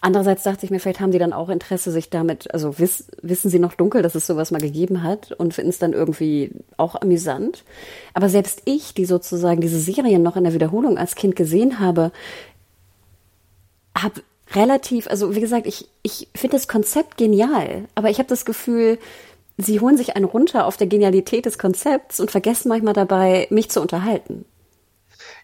Andererseits dachte ich mir, vielleicht haben die dann auch Interesse, sich damit, also wiss, wissen sie noch dunkel, dass es sowas mal gegeben hat und finden es dann irgendwie auch amüsant. Aber selbst ich, die sozusagen diese Serien noch in der Wiederholung als Kind gesehen habe, habe relativ, also wie gesagt, ich, ich finde das Konzept genial, aber ich habe das Gefühl, sie holen sich einen runter auf der Genialität des Konzepts und vergessen manchmal dabei, mich zu unterhalten.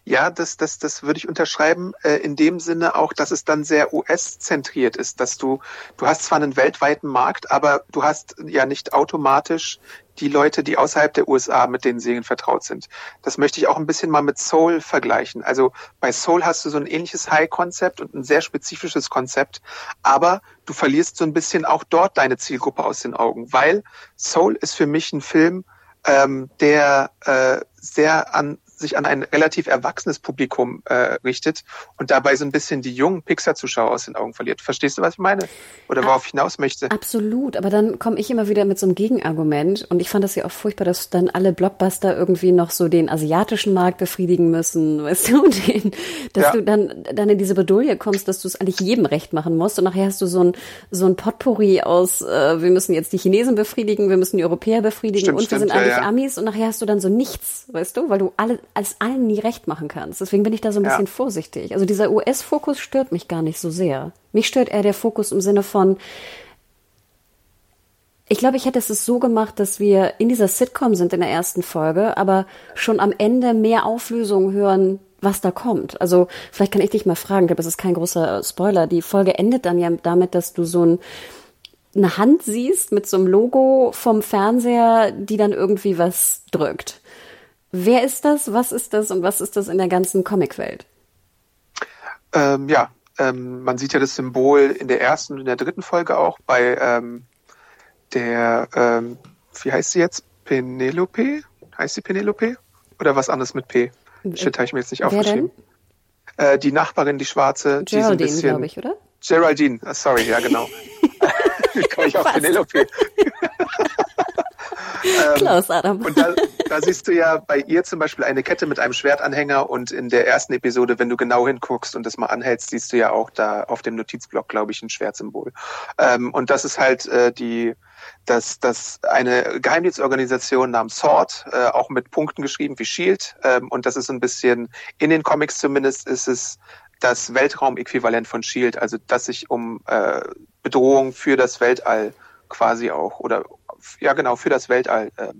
Ja, das, das, das würde ich unterschreiben, äh, in dem Sinne auch, dass es dann sehr US-zentriert ist, dass du, du hast zwar einen weltweiten Markt, aber du hast ja nicht automatisch die Leute, die außerhalb der USA mit den Serien vertraut sind. Das möchte ich auch ein bisschen mal mit Soul vergleichen. Also bei Soul hast du so ein ähnliches High-Konzept und ein sehr spezifisches Konzept, aber du verlierst so ein bisschen auch dort deine Zielgruppe aus den Augen, weil Soul ist für mich ein Film, ähm, der äh, sehr an sich an ein relativ erwachsenes Publikum äh, richtet und dabei so ein bisschen die jungen Pixar-Zuschauer aus den Augen verliert. Verstehst du, was ich meine? Oder worauf ich hinaus möchte? Absolut, aber dann komme ich immer wieder mit so einem Gegenargument und ich fand das ja auch furchtbar, dass dann alle Blockbuster irgendwie noch so den asiatischen Markt befriedigen müssen, (laughs) weißt du, den, dass ja. du dann, dann in diese Bedouille kommst, dass du es eigentlich jedem recht machen musst und nachher hast du so ein, so ein Potpourri aus, äh, wir müssen jetzt die Chinesen befriedigen, wir müssen die Europäer befriedigen stimmt, und stimmt, wir sind eigentlich ja, ja. Amis und nachher hast du dann so nichts, weißt du, weil du alle als allen nie recht machen kannst. Deswegen bin ich da so ein ja. bisschen vorsichtig. Also dieser US-Fokus stört mich gar nicht so sehr. Mich stört eher der Fokus im Sinne von, ich glaube, ich hätte es so gemacht, dass wir in dieser Sitcom sind in der ersten Folge, aber schon am Ende mehr Auflösungen hören, was da kommt. Also vielleicht kann ich dich mal fragen, ich glaube, das ist kein großer Spoiler. Die Folge endet dann ja damit, dass du so ein eine Hand siehst mit so einem Logo vom Fernseher, die dann irgendwie was drückt. Wer ist das? Was ist das? Und was ist das in der ganzen Comicwelt? Ähm, ja, ähm, man sieht ja das Symbol in der ersten und in der dritten Folge auch bei ähm, der, ähm, wie heißt sie jetzt? Penelope? Heißt sie Penelope? Oder was anderes mit P? Shit, habe ich mir jetzt nicht Wer aufgeschrieben. Äh, die Nachbarin, die schwarze. Geraldine, glaube ich, oder? Geraldine, uh, sorry, ja genau. (laughs) Komme ich auf Penelope? (laughs) Ähm, Klaus Adam. Und da, da, siehst du ja bei ihr zum Beispiel eine Kette mit einem Schwertanhänger und in der ersten Episode, wenn du genau hinguckst und das mal anhältst, siehst du ja auch da auf dem Notizblock, glaube ich, ein Schwertsymbol. Ähm, und das ist halt äh, die, dass, dass eine Geheimdienstorganisation namens SWORD, äh, auch mit Punkten geschrieben wie SHIELD, ähm, und das ist ein bisschen, in den Comics zumindest, ist es das Weltraumäquivalent von SHIELD, also dass sich um äh, Bedrohung für das Weltall quasi auch oder ja genau, für das Weltall äh,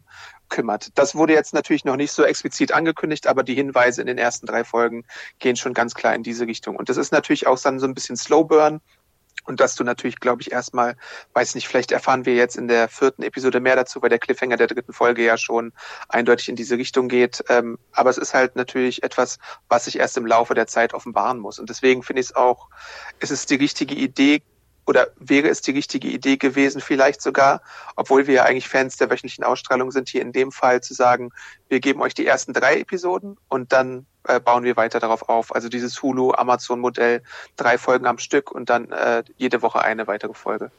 kümmert. Das wurde jetzt natürlich noch nicht so explizit angekündigt, aber die Hinweise in den ersten drei Folgen gehen schon ganz klar in diese Richtung. Und das ist natürlich auch dann so ein bisschen Slow Burn. Und dass du natürlich, glaube ich, erstmal, weiß nicht, vielleicht erfahren wir jetzt in der vierten Episode mehr dazu, weil der Cliffhanger der dritten Folge ja schon eindeutig in diese Richtung geht. Ähm, aber es ist halt natürlich etwas, was sich erst im Laufe der Zeit offenbaren muss. Und deswegen finde ich es auch, es ist die richtige Idee, oder wäre es die richtige Idee gewesen, vielleicht sogar, obwohl wir ja eigentlich Fans der wöchentlichen Ausstrahlung sind, hier in dem Fall zu sagen, wir geben euch die ersten drei Episoden und dann äh, bauen wir weiter darauf auf. Also dieses Hulu-Amazon-Modell, drei Folgen am Stück und dann äh, jede Woche eine weitere Folge.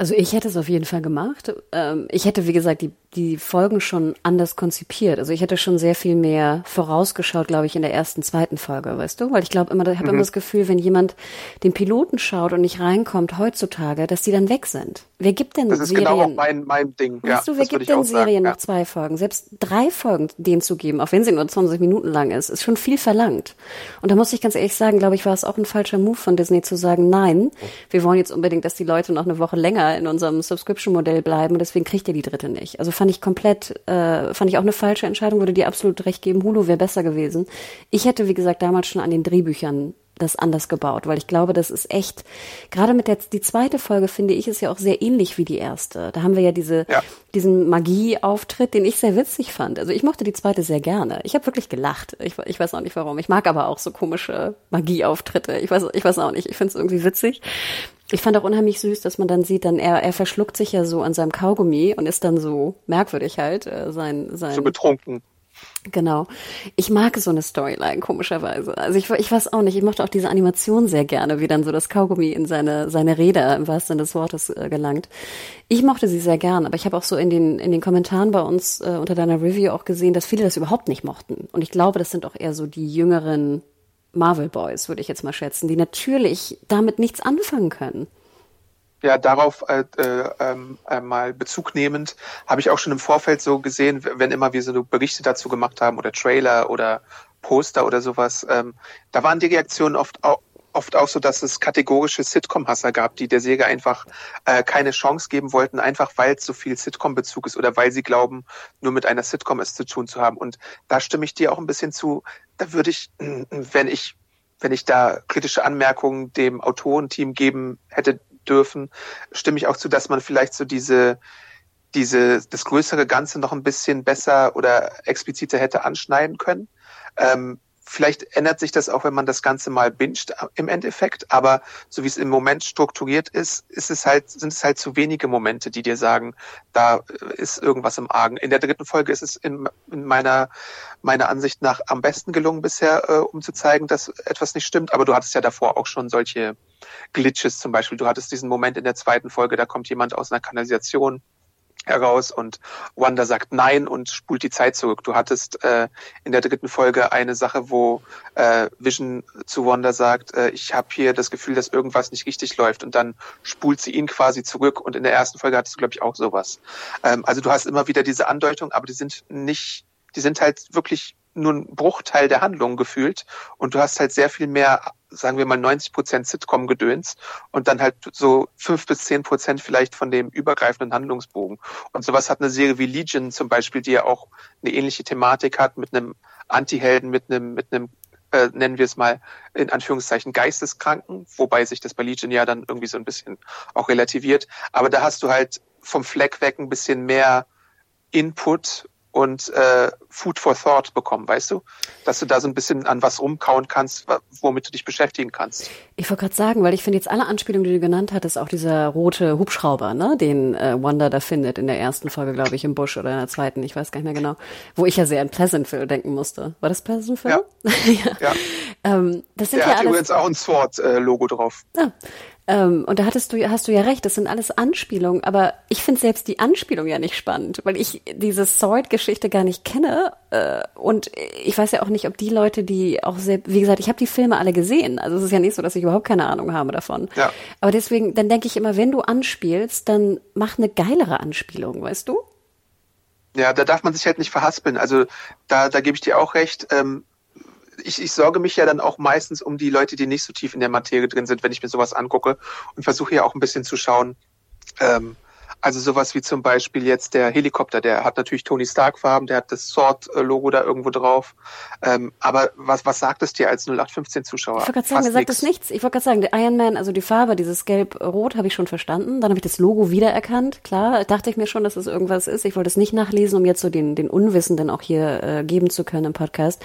Also ich hätte es auf jeden Fall gemacht. Ähm, ich hätte, wie gesagt, die, die Folgen schon anders konzipiert. Also ich hätte schon sehr viel mehr vorausgeschaut, glaube ich, in der ersten, zweiten Folge, weißt du? Weil ich glaube immer, ich habe mhm. immer das Gefühl, wenn jemand den Piloten schaut und nicht reinkommt heutzutage, dass die dann weg sind. Wer gibt denn das ist Serien? Genau mein, mein Ding. Weißt ja, du, wer gibt denn Serien noch ja. zwei Folgen? Selbst drei Folgen denen zu geben, auch wenn sie nur 20 Minuten lang ist, ist schon viel verlangt. Und da muss ich ganz ehrlich sagen, glaube ich, war es auch ein falscher Move von Disney zu sagen, nein, wir wollen jetzt unbedingt, dass die Leute noch eine Woche länger in unserem Subscription-Modell bleiben und deswegen kriegt ihr die dritte nicht. Also fand ich komplett, äh, fand ich auch eine falsche Entscheidung, würde dir absolut recht geben. Hulu wäre besser gewesen. Ich hätte, wie gesagt, damals schon an den Drehbüchern das anders gebaut, weil ich glaube, das ist echt, gerade mit der, die zweite Folge finde ich ist ja auch sehr ähnlich wie die erste. Da haben wir ja diese, ja. diesen Magie-Auftritt, den ich sehr witzig fand. Also ich mochte die zweite sehr gerne. Ich habe wirklich gelacht. Ich, ich weiß auch nicht warum. Ich mag aber auch so komische Magie-Auftritte. Ich weiß, ich weiß auch nicht. Ich finde es irgendwie witzig. Ich fand auch unheimlich süß, dass man dann sieht, dann er, er verschluckt sich ja so an seinem Kaugummi und ist dann so merkwürdig halt, äh, sein, sein. So betrunken. Genau. Ich mag so eine Storyline, komischerweise. Also ich, ich weiß auch nicht, ich mochte auch diese Animation sehr gerne, wie dann so das Kaugummi in seine, seine Räder im wahrsten Sinne des Wortes äh, gelangt. Ich mochte sie sehr gern, aber ich habe auch so in den, in den Kommentaren bei uns äh, unter deiner Review auch gesehen, dass viele das überhaupt nicht mochten. Und ich glaube, das sind auch eher so die jüngeren Marvel Boys, würde ich jetzt mal schätzen, die natürlich damit nichts anfangen können. Ja, darauf äh, äh, äh, mal Bezug nehmend, habe ich auch schon im Vorfeld so gesehen, wenn immer wir so Berichte dazu gemacht haben oder Trailer oder Poster oder sowas, ähm, da waren die Reaktionen oft auch, oft auch so, dass es kategorische Sitcom-Hasser gab, die der Serie einfach äh, keine Chance geben wollten, einfach weil es so viel Sitcom-Bezug ist oder weil sie glauben, nur mit einer Sitcom es zu tun zu haben. Und da stimme ich dir auch ein bisschen zu. Da würde ich, (clears throat) wenn ich wenn ich da kritische Anmerkungen dem Autorenteam geben hätte dürfen, stimme ich auch zu, dass man vielleicht so diese, diese, das größere Ganze noch ein bisschen besser oder expliziter hätte anschneiden können. Ähm, Vielleicht ändert sich das auch, wenn man das Ganze mal binscht im Endeffekt, aber so wie es im Moment strukturiert ist, ist es halt, sind es halt zu wenige Momente, die dir sagen, da ist irgendwas im Argen. In der dritten Folge ist es in, in meiner, meiner Ansicht nach am besten gelungen bisher, äh, um zu zeigen, dass etwas nicht stimmt, aber du hattest ja davor auch schon solche Glitches zum Beispiel. Du hattest diesen Moment in der zweiten Folge, da kommt jemand aus einer Kanalisation heraus und Wanda sagt Nein und spult die Zeit zurück. Du hattest äh, in der dritten Folge eine Sache, wo äh, Vision zu Wanda sagt, äh, ich habe hier das Gefühl, dass irgendwas nicht richtig läuft und dann spult sie ihn quasi zurück und in der ersten Folge hattest du, glaube ich, auch sowas. Ähm, also du hast immer wieder diese Andeutung, aber die sind nicht, die sind halt wirklich nur ein Bruchteil der Handlung gefühlt und du hast halt sehr viel mehr, sagen wir mal 90 Prozent Sitcom-Gedöns und dann halt so fünf bis zehn Prozent vielleicht von dem übergreifenden Handlungsbogen. Und sowas hat eine Serie wie Legion zum Beispiel, die ja auch eine ähnliche Thematik hat mit einem Anti-Helden, mit einem, mit einem äh, nennen wir es mal in Anführungszeichen Geisteskranken, wobei sich das bei Legion ja dann irgendwie so ein bisschen auch relativiert. Aber da hast du halt vom Fleck weg ein bisschen mehr Input und äh, Food for Thought bekommen, weißt du? Dass du da so ein bisschen an was rumkauen kannst, womit du dich beschäftigen kannst. Ich wollte gerade sagen, weil ich finde jetzt alle Anspielungen, die du genannt hattest, auch dieser rote Hubschrauber, ne, den äh, Wanda da findet in der ersten Folge, glaube ich, im Busch oder in der zweiten, ich weiß gar nicht mehr genau, wo ich ja sehr an Pleasantville denken musste. War das Pleasantville? Ja. (laughs) ja. ja. Ähm, das sind Der ja hat alles übrigens auch ein Sword-Logo äh, drauf. Ja. Ähm, und da hattest du, hast du ja recht, das sind alles Anspielungen, aber ich finde selbst die Anspielung ja nicht spannend, weil ich diese Sword-Geschichte gar nicht kenne. Äh, und ich weiß ja auch nicht, ob die Leute, die auch sehr, wie gesagt, ich habe die Filme alle gesehen. Also es ist ja nicht so, dass ich überhaupt keine Ahnung habe davon. Ja. Aber deswegen, dann denke ich immer, wenn du anspielst, dann mach eine geilere Anspielung, weißt du? Ja, da darf man sich halt nicht verhaspeln. Also da, da gebe ich dir auch recht. Ähm, ich, ich sorge mich ja dann auch meistens um die Leute, die nicht so tief in der Materie drin sind, wenn ich mir sowas angucke und versuche ja auch ein bisschen zu schauen, ähm, also sowas wie zum Beispiel jetzt der Helikopter, der hat natürlich Tony Stark Farben, der hat das Sword-Logo da irgendwo drauf. Ähm, aber was, was sagt es dir als 0815 Zuschauer? Ich wollte gerade sagen, mir sagt das nichts. Ich wollte gerade sagen, der Iron Man, also die Farbe, dieses Gelb-Rot, habe ich schon verstanden. Dann habe ich das Logo wiedererkannt. Klar, dachte ich mir schon, dass es das irgendwas ist. Ich wollte es nicht nachlesen, um jetzt so den, den Unwissenden auch hier äh, geben zu können im Podcast.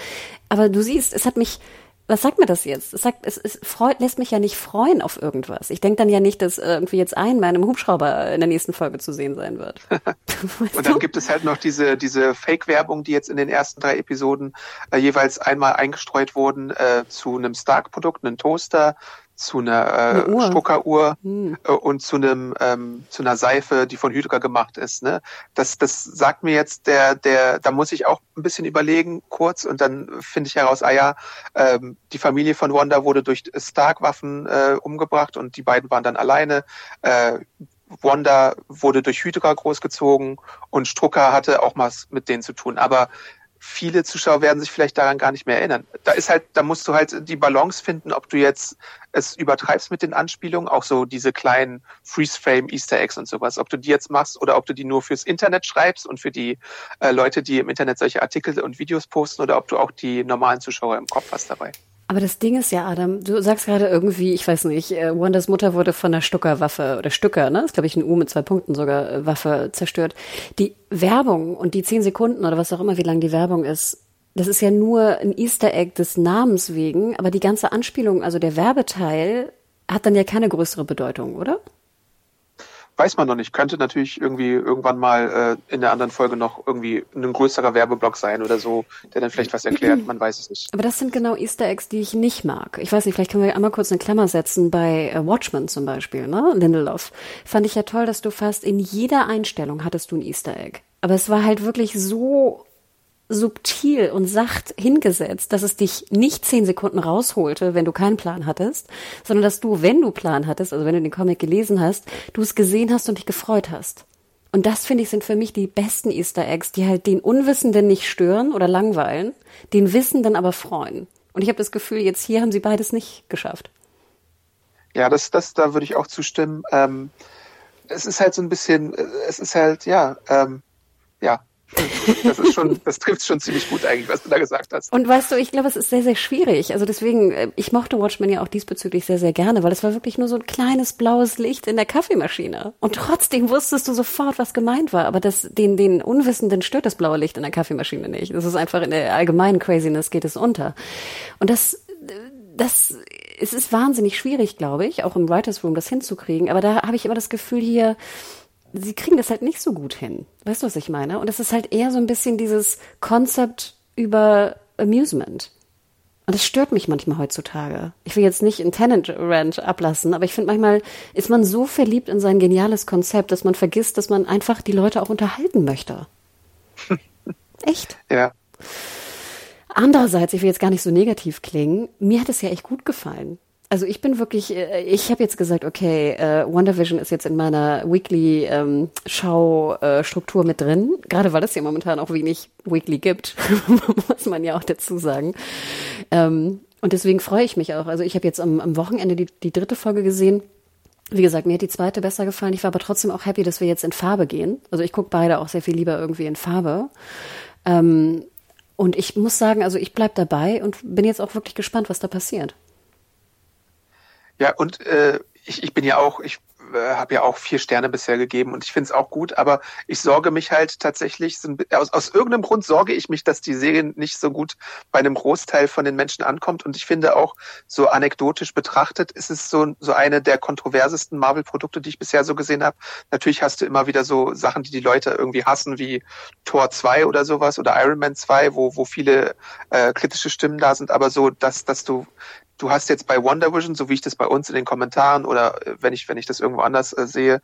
Aber du siehst, es hat mich was sagt mir das jetzt? Es, sagt, es, es freut, lässt mich ja nicht freuen auf irgendwas. Ich denke dann ja nicht, dass irgendwie jetzt ein Mann im Hubschrauber in der nächsten Folge zu sehen sein wird. (laughs) und dann gibt es halt noch diese, diese Fake-Werbung, die jetzt in den ersten drei Episoden äh, jeweils einmal eingestreut wurden äh, zu einem Stark-Produkt, einem Toaster, zu einer äh, Stuckeruhr hm. äh, und zu einem ähm, zu einer Seife, die von Hydra gemacht ist. Ne? Das das sagt mir jetzt der der da muss ich auch ein bisschen überlegen kurz und dann finde ich heraus, ah ja, ähm, die Familie von Wanda wurde durch Stark-Waffen äh, umgebracht und die beiden waren dann alleine. Äh, Wanda wurde durch Hydra großgezogen und Strucker hatte auch was mit denen zu tun. Aber viele Zuschauer werden sich vielleicht daran gar nicht mehr erinnern. Da ist halt, da musst du halt die Balance finden, ob du jetzt es übertreibst mit den Anspielungen, auch so diese kleinen Freeze-Frame Easter Eggs und sowas, ob du die jetzt machst oder ob du die nur fürs Internet schreibst und für die äh, Leute, die im Internet solche Artikel und Videos posten oder ob du auch die normalen Zuschauer im Kopf hast dabei. Aber das Ding ist ja, Adam, du sagst gerade irgendwie, ich weiß nicht, äh, Wonders Mutter wurde von einer Stuckerwaffe oder Stücker, ne? Das ist, glaube ich, ein U mit zwei Punkten sogar, äh, Waffe zerstört. Die Werbung und die zehn Sekunden oder was auch immer, wie lang die Werbung ist, das ist ja nur ein Easter Egg des Namens wegen, aber die ganze Anspielung, also der Werbeteil, hat dann ja keine größere Bedeutung, oder? Weiß man noch nicht. Könnte natürlich irgendwie irgendwann mal äh, in der anderen Folge noch irgendwie ein größerer Werbeblock sein oder so, der dann vielleicht was erklärt. Man weiß es nicht. Aber das sind genau Easter Eggs, die ich nicht mag. Ich weiß nicht, vielleicht können wir einmal kurz eine Klammer setzen bei äh, Watchmen zum Beispiel, ne? Lindelof. Fand ich ja toll, dass du fast in jeder Einstellung hattest du ein Easter Egg. Aber es war halt wirklich so subtil und sacht hingesetzt, dass es dich nicht zehn Sekunden rausholte, wenn du keinen Plan hattest, sondern dass du, wenn du Plan hattest, also wenn du den Comic gelesen hast, du es gesehen hast und dich gefreut hast. Und das, finde ich, sind für mich die besten Easter Eggs, die halt den Unwissenden nicht stören oder langweilen, den Wissenden aber freuen. Und ich habe das Gefühl, jetzt hier haben sie beides nicht geschafft. Ja, das, das, da würde ich auch zustimmen. Ähm, es ist halt so ein bisschen, es ist halt, ja, ähm, ja, das ist schon, das trifft schon ziemlich gut eigentlich, was du da gesagt hast. Und weißt du, ich glaube, es ist sehr, sehr schwierig. Also deswegen, äh, ich mochte Watchmen ja auch diesbezüglich sehr, sehr gerne, weil es war wirklich nur so ein kleines blaues Licht in der Kaffeemaschine. Und trotzdem wusstest du sofort, was gemeint war. Aber das, den, den Unwissenden stört das blaue Licht in der Kaffeemaschine nicht. Das ist einfach in der allgemeinen Craziness geht es unter. Und das, das, es ist wahnsinnig schwierig, glaube ich, auch im Writers Room das hinzukriegen. Aber da habe ich immer das Gefühl hier, sie kriegen das halt nicht so gut hin. Weißt du, was ich meine? Und es ist halt eher so ein bisschen dieses Konzept über Amusement. Und das stört mich manchmal heutzutage. Ich will jetzt nicht in Tenant Ranch ablassen, aber ich finde manchmal ist man so verliebt in sein geniales Konzept, dass man vergisst, dass man einfach die Leute auch unterhalten möchte. (laughs) Echt? Ja. Andererseits, ich will jetzt gar nicht so negativ klingen, mir hat es ja echt gut gefallen. Also ich bin wirklich, äh, ich habe jetzt gesagt, okay, äh, WandaVision ist jetzt in meiner Weekly ähm, Schau-Struktur mit drin, gerade weil es ja momentan auch wenig Weekly gibt, (laughs) muss man ja auch dazu sagen. Ähm, und deswegen freue ich mich auch. Also ich habe jetzt am, am Wochenende die, die dritte Folge gesehen. Wie gesagt, mir hat die zweite besser gefallen. Ich war aber trotzdem auch happy, dass wir jetzt in Farbe gehen. Also ich gucke beide auch sehr viel lieber irgendwie in Farbe. Ähm, und ich muss sagen, also ich bleib dabei und bin jetzt auch wirklich gespannt, was da passiert. Ja, und äh, ich, ich bin ja auch, ich äh, habe ja auch vier Sterne bisher gegeben und ich finde es auch gut, aber ich sorge mich halt tatsächlich, aus, aus irgendeinem Grund sorge ich mich, dass die Serie nicht so gut bei einem Großteil von den Menschen ankommt und ich finde auch so anekdotisch betrachtet ist es so, so eine der kontroversesten Marvel-Produkte, die ich bisher so gesehen habe. Natürlich hast du immer wieder so Sachen, die die Leute irgendwie hassen, wie Tor 2 oder sowas oder Iron Man 2, wo, wo viele äh, kritische Stimmen da sind, aber so, dass, dass du du hast jetzt bei Wonder Vision, so wie ich das bei uns in den Kommentaren oder äh, wenn ich, wenn ich das irgendwo anders äh, sehe,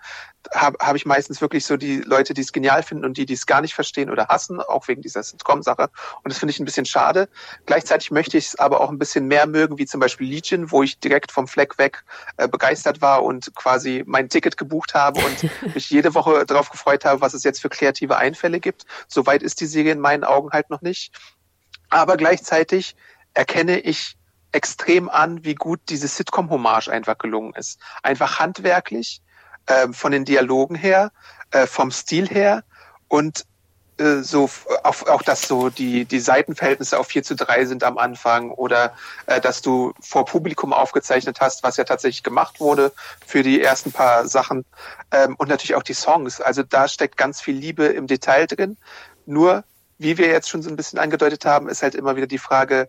habe hab ich meistens wirklich so die Leute, die es genial finden und die, die es gar nicht verstehen oder hassen, auch wegen dieser Sitcom-Sache. Und das finde ich ein bisschen schade. Gleichzeitig möchte ich es aber auch ein bisschen mehr mögen, wie zum Beispiel Legion, wo ich direkt vom Fleck weg äh, begeistert war und quasi mein Ticket gebucht habe und (laughs) mich jede Woche darauf gefreut habe, was es jetzt für kreative Einfälle gibt. Soweit ist die Serie in meinen Augen halt noch nicht. Aber gleichzeitig erkenne ich extrem an, wie gut diese Sitcom-Hommage einfach gelungen ist. Einfach handwerklich, äh, von den Dialogen her, äh, vom Stil her und äh, so auch, auch dass so die die Seitenverhältnisse auf 4 zu 3 sind am Anfang oder äh, dass du vor Publikum aufgezeichnet hast, was ja tatsächlich gemacht wurde für die ersten paar Sachen ähm, und natürlich auch die Songs. Also da steckt ganz viel Liebe im Detail drin. Nur wie wir jetzt schon so ein bisschen angedeutet haben, ist halt immer wieder die Frage,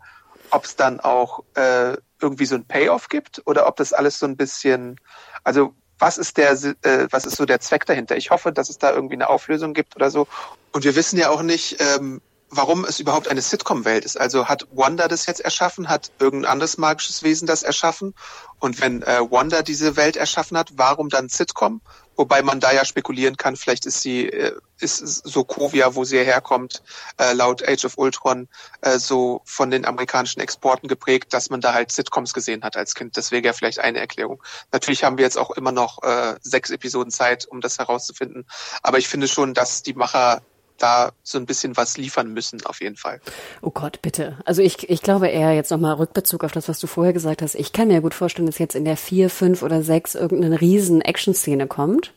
ob es dann auch äh, irgendwie so ein Payoff gibt oder ob das alles so ein bisschen, also was ist der, äh, was ist so der Zweck dahinter? Ich hoffe, dass es da irgendwie eine Auflösung gibt oder so. Und wir wissen ja auch nicht, ähm, warum es überhaupt eine Sitcom-Welt ist. Also hat Wanda das jetzt erschaffen, hat irgendein anderes magisches Wesen das erschaffen? Und wenn äh, Wanda diese Welt erschaffen hat, warum dann Sitcom? Wobei man da ja spekulieren kann, vielleicht ist sie, äh, ist Sokovia, wo sie herkommt, äh, laut Age of Ultron, äh, so von den amerikanischen Exporten geprägt, dass man da halt Sitcoms gesehen hat als Kind. Das wäre ja vielleicht eine Erklärung. Natürlich haben wir jetzt auch immer noch äh, sechs Episoden Zeit, um das herauszufinden. Aber ich finde schon, dass die Macher da so ein bisschen was liefern müssen, auf jeden Fall. Oh Gott, bitte. Also ich, ich glaube eher jetzt nochmal Rückbezug auf das, was du vorher gesagt hast. Ich kann mir gut vorstellen, dass jetzt in der vier, fünf oder sechs irgendeine riesen Action-Szene kommt.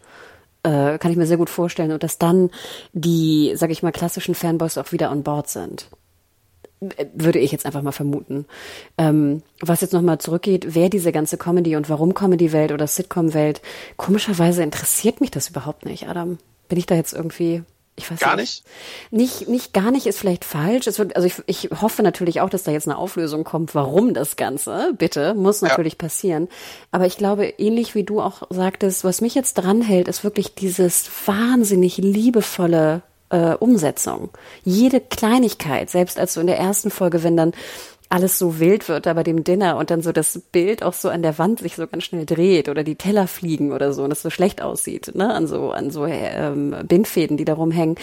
Äh, kann ich mir sehr gut vorstellen. Und dass dann die, sag ich mal, klassischen Fanboys auch wieder on board sind würde ich jetzt einfach mal vermuten. Ähm, was jetzt nochmal zurückgeht, wer diese ganze Comedy und warum Comedy-Welt oder Sitcom-Welt, komischerweise interessiert mich das überhaupt nicht, Adam. Bin ich da jetzt irgendwie Ich weiß Gar nicht. Nicht, nicht gar nicht ist vielleicht falsch. Es wird, also ich, ich hoffe natürlich auch, dass da jetzt eine Auflösung kommt, warum das Ganze, bitte, muss natürlich ja. passieren. Aber ich glaube, ähnlich wie du auch sagtest, was mich jetzt dranhält, ist wirklich dieses wahnsinnig liebevolle äh, Umsetzung. Jede Kleinigkeit, selbst als du in der ersten Folge, wenn dann alles so wild wird da bei dem Dinner und dann so das Bild auch so an der Wand sich so ganz schnell dreht oder die Teller fliegen oder so und es so schlecht aussieht, ne, an so, an so ähm, Bindfäden, die da rumhängen.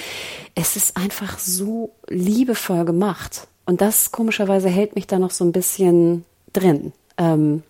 Es ist einfach so liebevoll gemacht. Und das komischerweise hält mich da noch so ein bisschen drin. Ähm,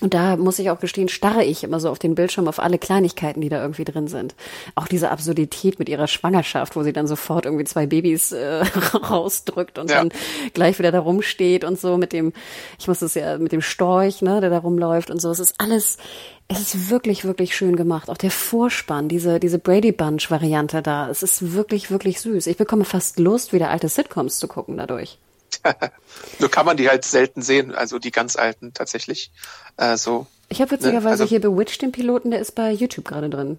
und da muss ich auch gestehen, starre ich immer so auf den Bildschirm auf alle Kleinigkeiten, die da irgendwie drin sind. Auch diese Absurdität mit ihrer Schwangerschaft, wo sie dann sofort irgendwie zwei Babys äh, (laughs) rausdrückt und ja. dann gleich wieder da rumsteht und so mit dem, ich muss es ja mit dem Storch, ne, der da rumläuft und so. Es ist alles, es ist wirklich, wirklich schön gemacht. Auch der Vorspann, diese, diese Brady Bunch Variante da, es ist wirklich, wirklich süß. Ich bekomme fast Lust, wieder alte Sitcoms zu gucken dadurch. (laughs) Nur kann man die halt selten sehen, also die ganz alten tatsächlich. Äh, so. Ich habe witzigerweise ne? also, hier Bewitched den Piloten, der ist bei YouTube gerade drin.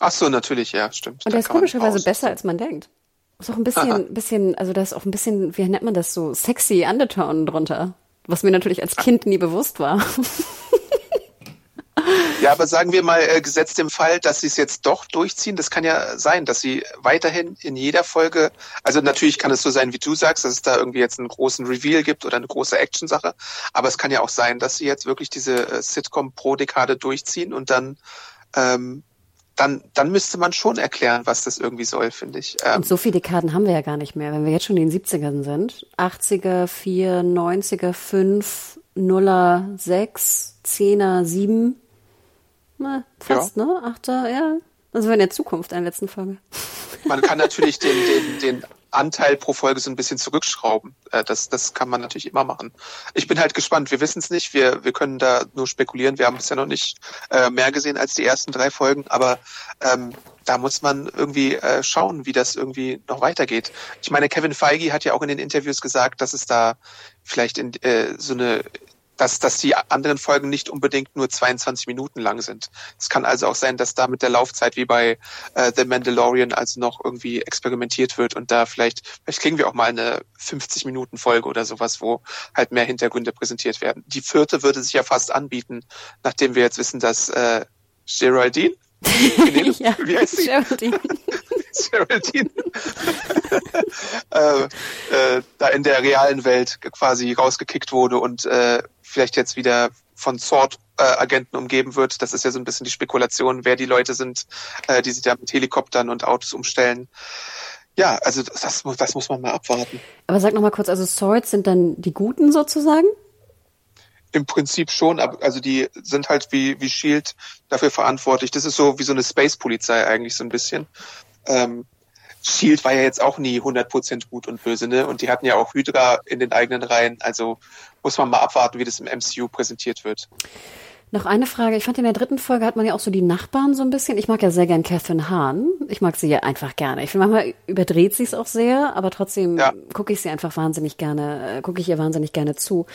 Ach so, natürlich, ja, stimmt. Und der ist komischerweise besser, als man denkt. Ist auch ein bisschen, (laughs) bisschen, also da ist auch ein bisschen, wie nennt man das so, sexy Undertone drunter. Was mir natürlich als Kind nie bewusst war. (laughs) Ja, aber sagen wir mal, äh, gesetzt im Fall, dass sie es jetzt doch durchziehen, das kann ja sein, dass sie weiterhin in jeder Folge, also natürlich kann es so sein, wie du sagst, dass es da irgendwie jetzt einen großen Reveal gibt oder eine große Action-Sache, aber es kann ja auch sein, dass sie jetzt wirklich diese äh, Sitcom pro Dekade durchziehen und dann ähm, dann, dann müsste man schon erklären, was das irgendwie soll, finde ich. Ähm, und so viele Dekaden haben wir ja gar nicht mehr, wenn wir jetzt schon in den 70ern sind. 80er, 4, 90er, 5, 0er, 6, 10er, 7. Na, fast, ja. ne? Achter, ja. Also in der Zukunft in der letzten Folge. (laughs) Man kann natürlich den, den, den Anteil pro Folge so ein bisschen zurückschrauben. Äh, das, das kann man natürlich immer machen. Ich bin halt gespannt. Wir wissen es nicht. Wir, wir können da nur spekulieren. Wir haben bisher noch nicht äh, mehr gesehen als die ersten drei Folgen. Aber ähm, da muss man irgendwie äh, schauen, wie das irgendwie noch weitergeht. Ich meine, Kevin Feige hat ja auch in den Interviews gesagt, dass es da vielleicht in, äh, so eine dass, dass die anderen Folgen nicht unbedingt nur 22 Minuten lang sind. Es kann also auch sein, dass da mit der Laufzeit wie bei äh, The Mandalorian also noch irgendwie experimentiert wird und da vielleicht, vielleicht kriegen wir auch mal eine 50 Minuten Folge oder sowas, wo halt mehr Hintergründe präsentiert werden. Die vierte würde sich ja fast anbieten, nachdem wir jetzt wissen, dass äh, Geraldine (laughs) ja, Wie heißt sie? Geraldine. Geraldine. (laughs) äh, äh, da in der realen Welt quasi rausgekickt wurde und äh, vielleicht jetzt wieder von Sword-Agenten umgeben wird. Das ist ja so ein bisschen die Spekulation, wer die Leute sind, äh, die sich da mit Helikoptern und Autos umstellen. Ja, also das, das muss man mal abwarten. Aber sag noch mal kurz, also Swords sind dann die Guten sozusagen? Im Prinzip schon, aber also die sind halt wie, wie Shield dafür verantwortlich. Das ist so wie so eine Space-Polizei eigentlich so ein bisschen. Ähm, Shield war ja jetzt auch nie 100% gut und böse, ne? Und die hatten ja auch Hydra in den eigenen Reihen. Also muss man mal abwarten, wie das im MCU präsentiert wird. Noch eine Frage. Ich fand in der dritten Folge hat man ja auch so die Nachbarn so ein bisschen. Ich mag ja sehr gern Catherine Hahn. Ich mag sie ja einfach gerne. Ich finde, manchmal überdreht sie es auch sehr, aber trotzdem ja. gucke ich sie einfach wahnsinnig gerne, äh, gucke ich ihr wahnsinnig gerne zu.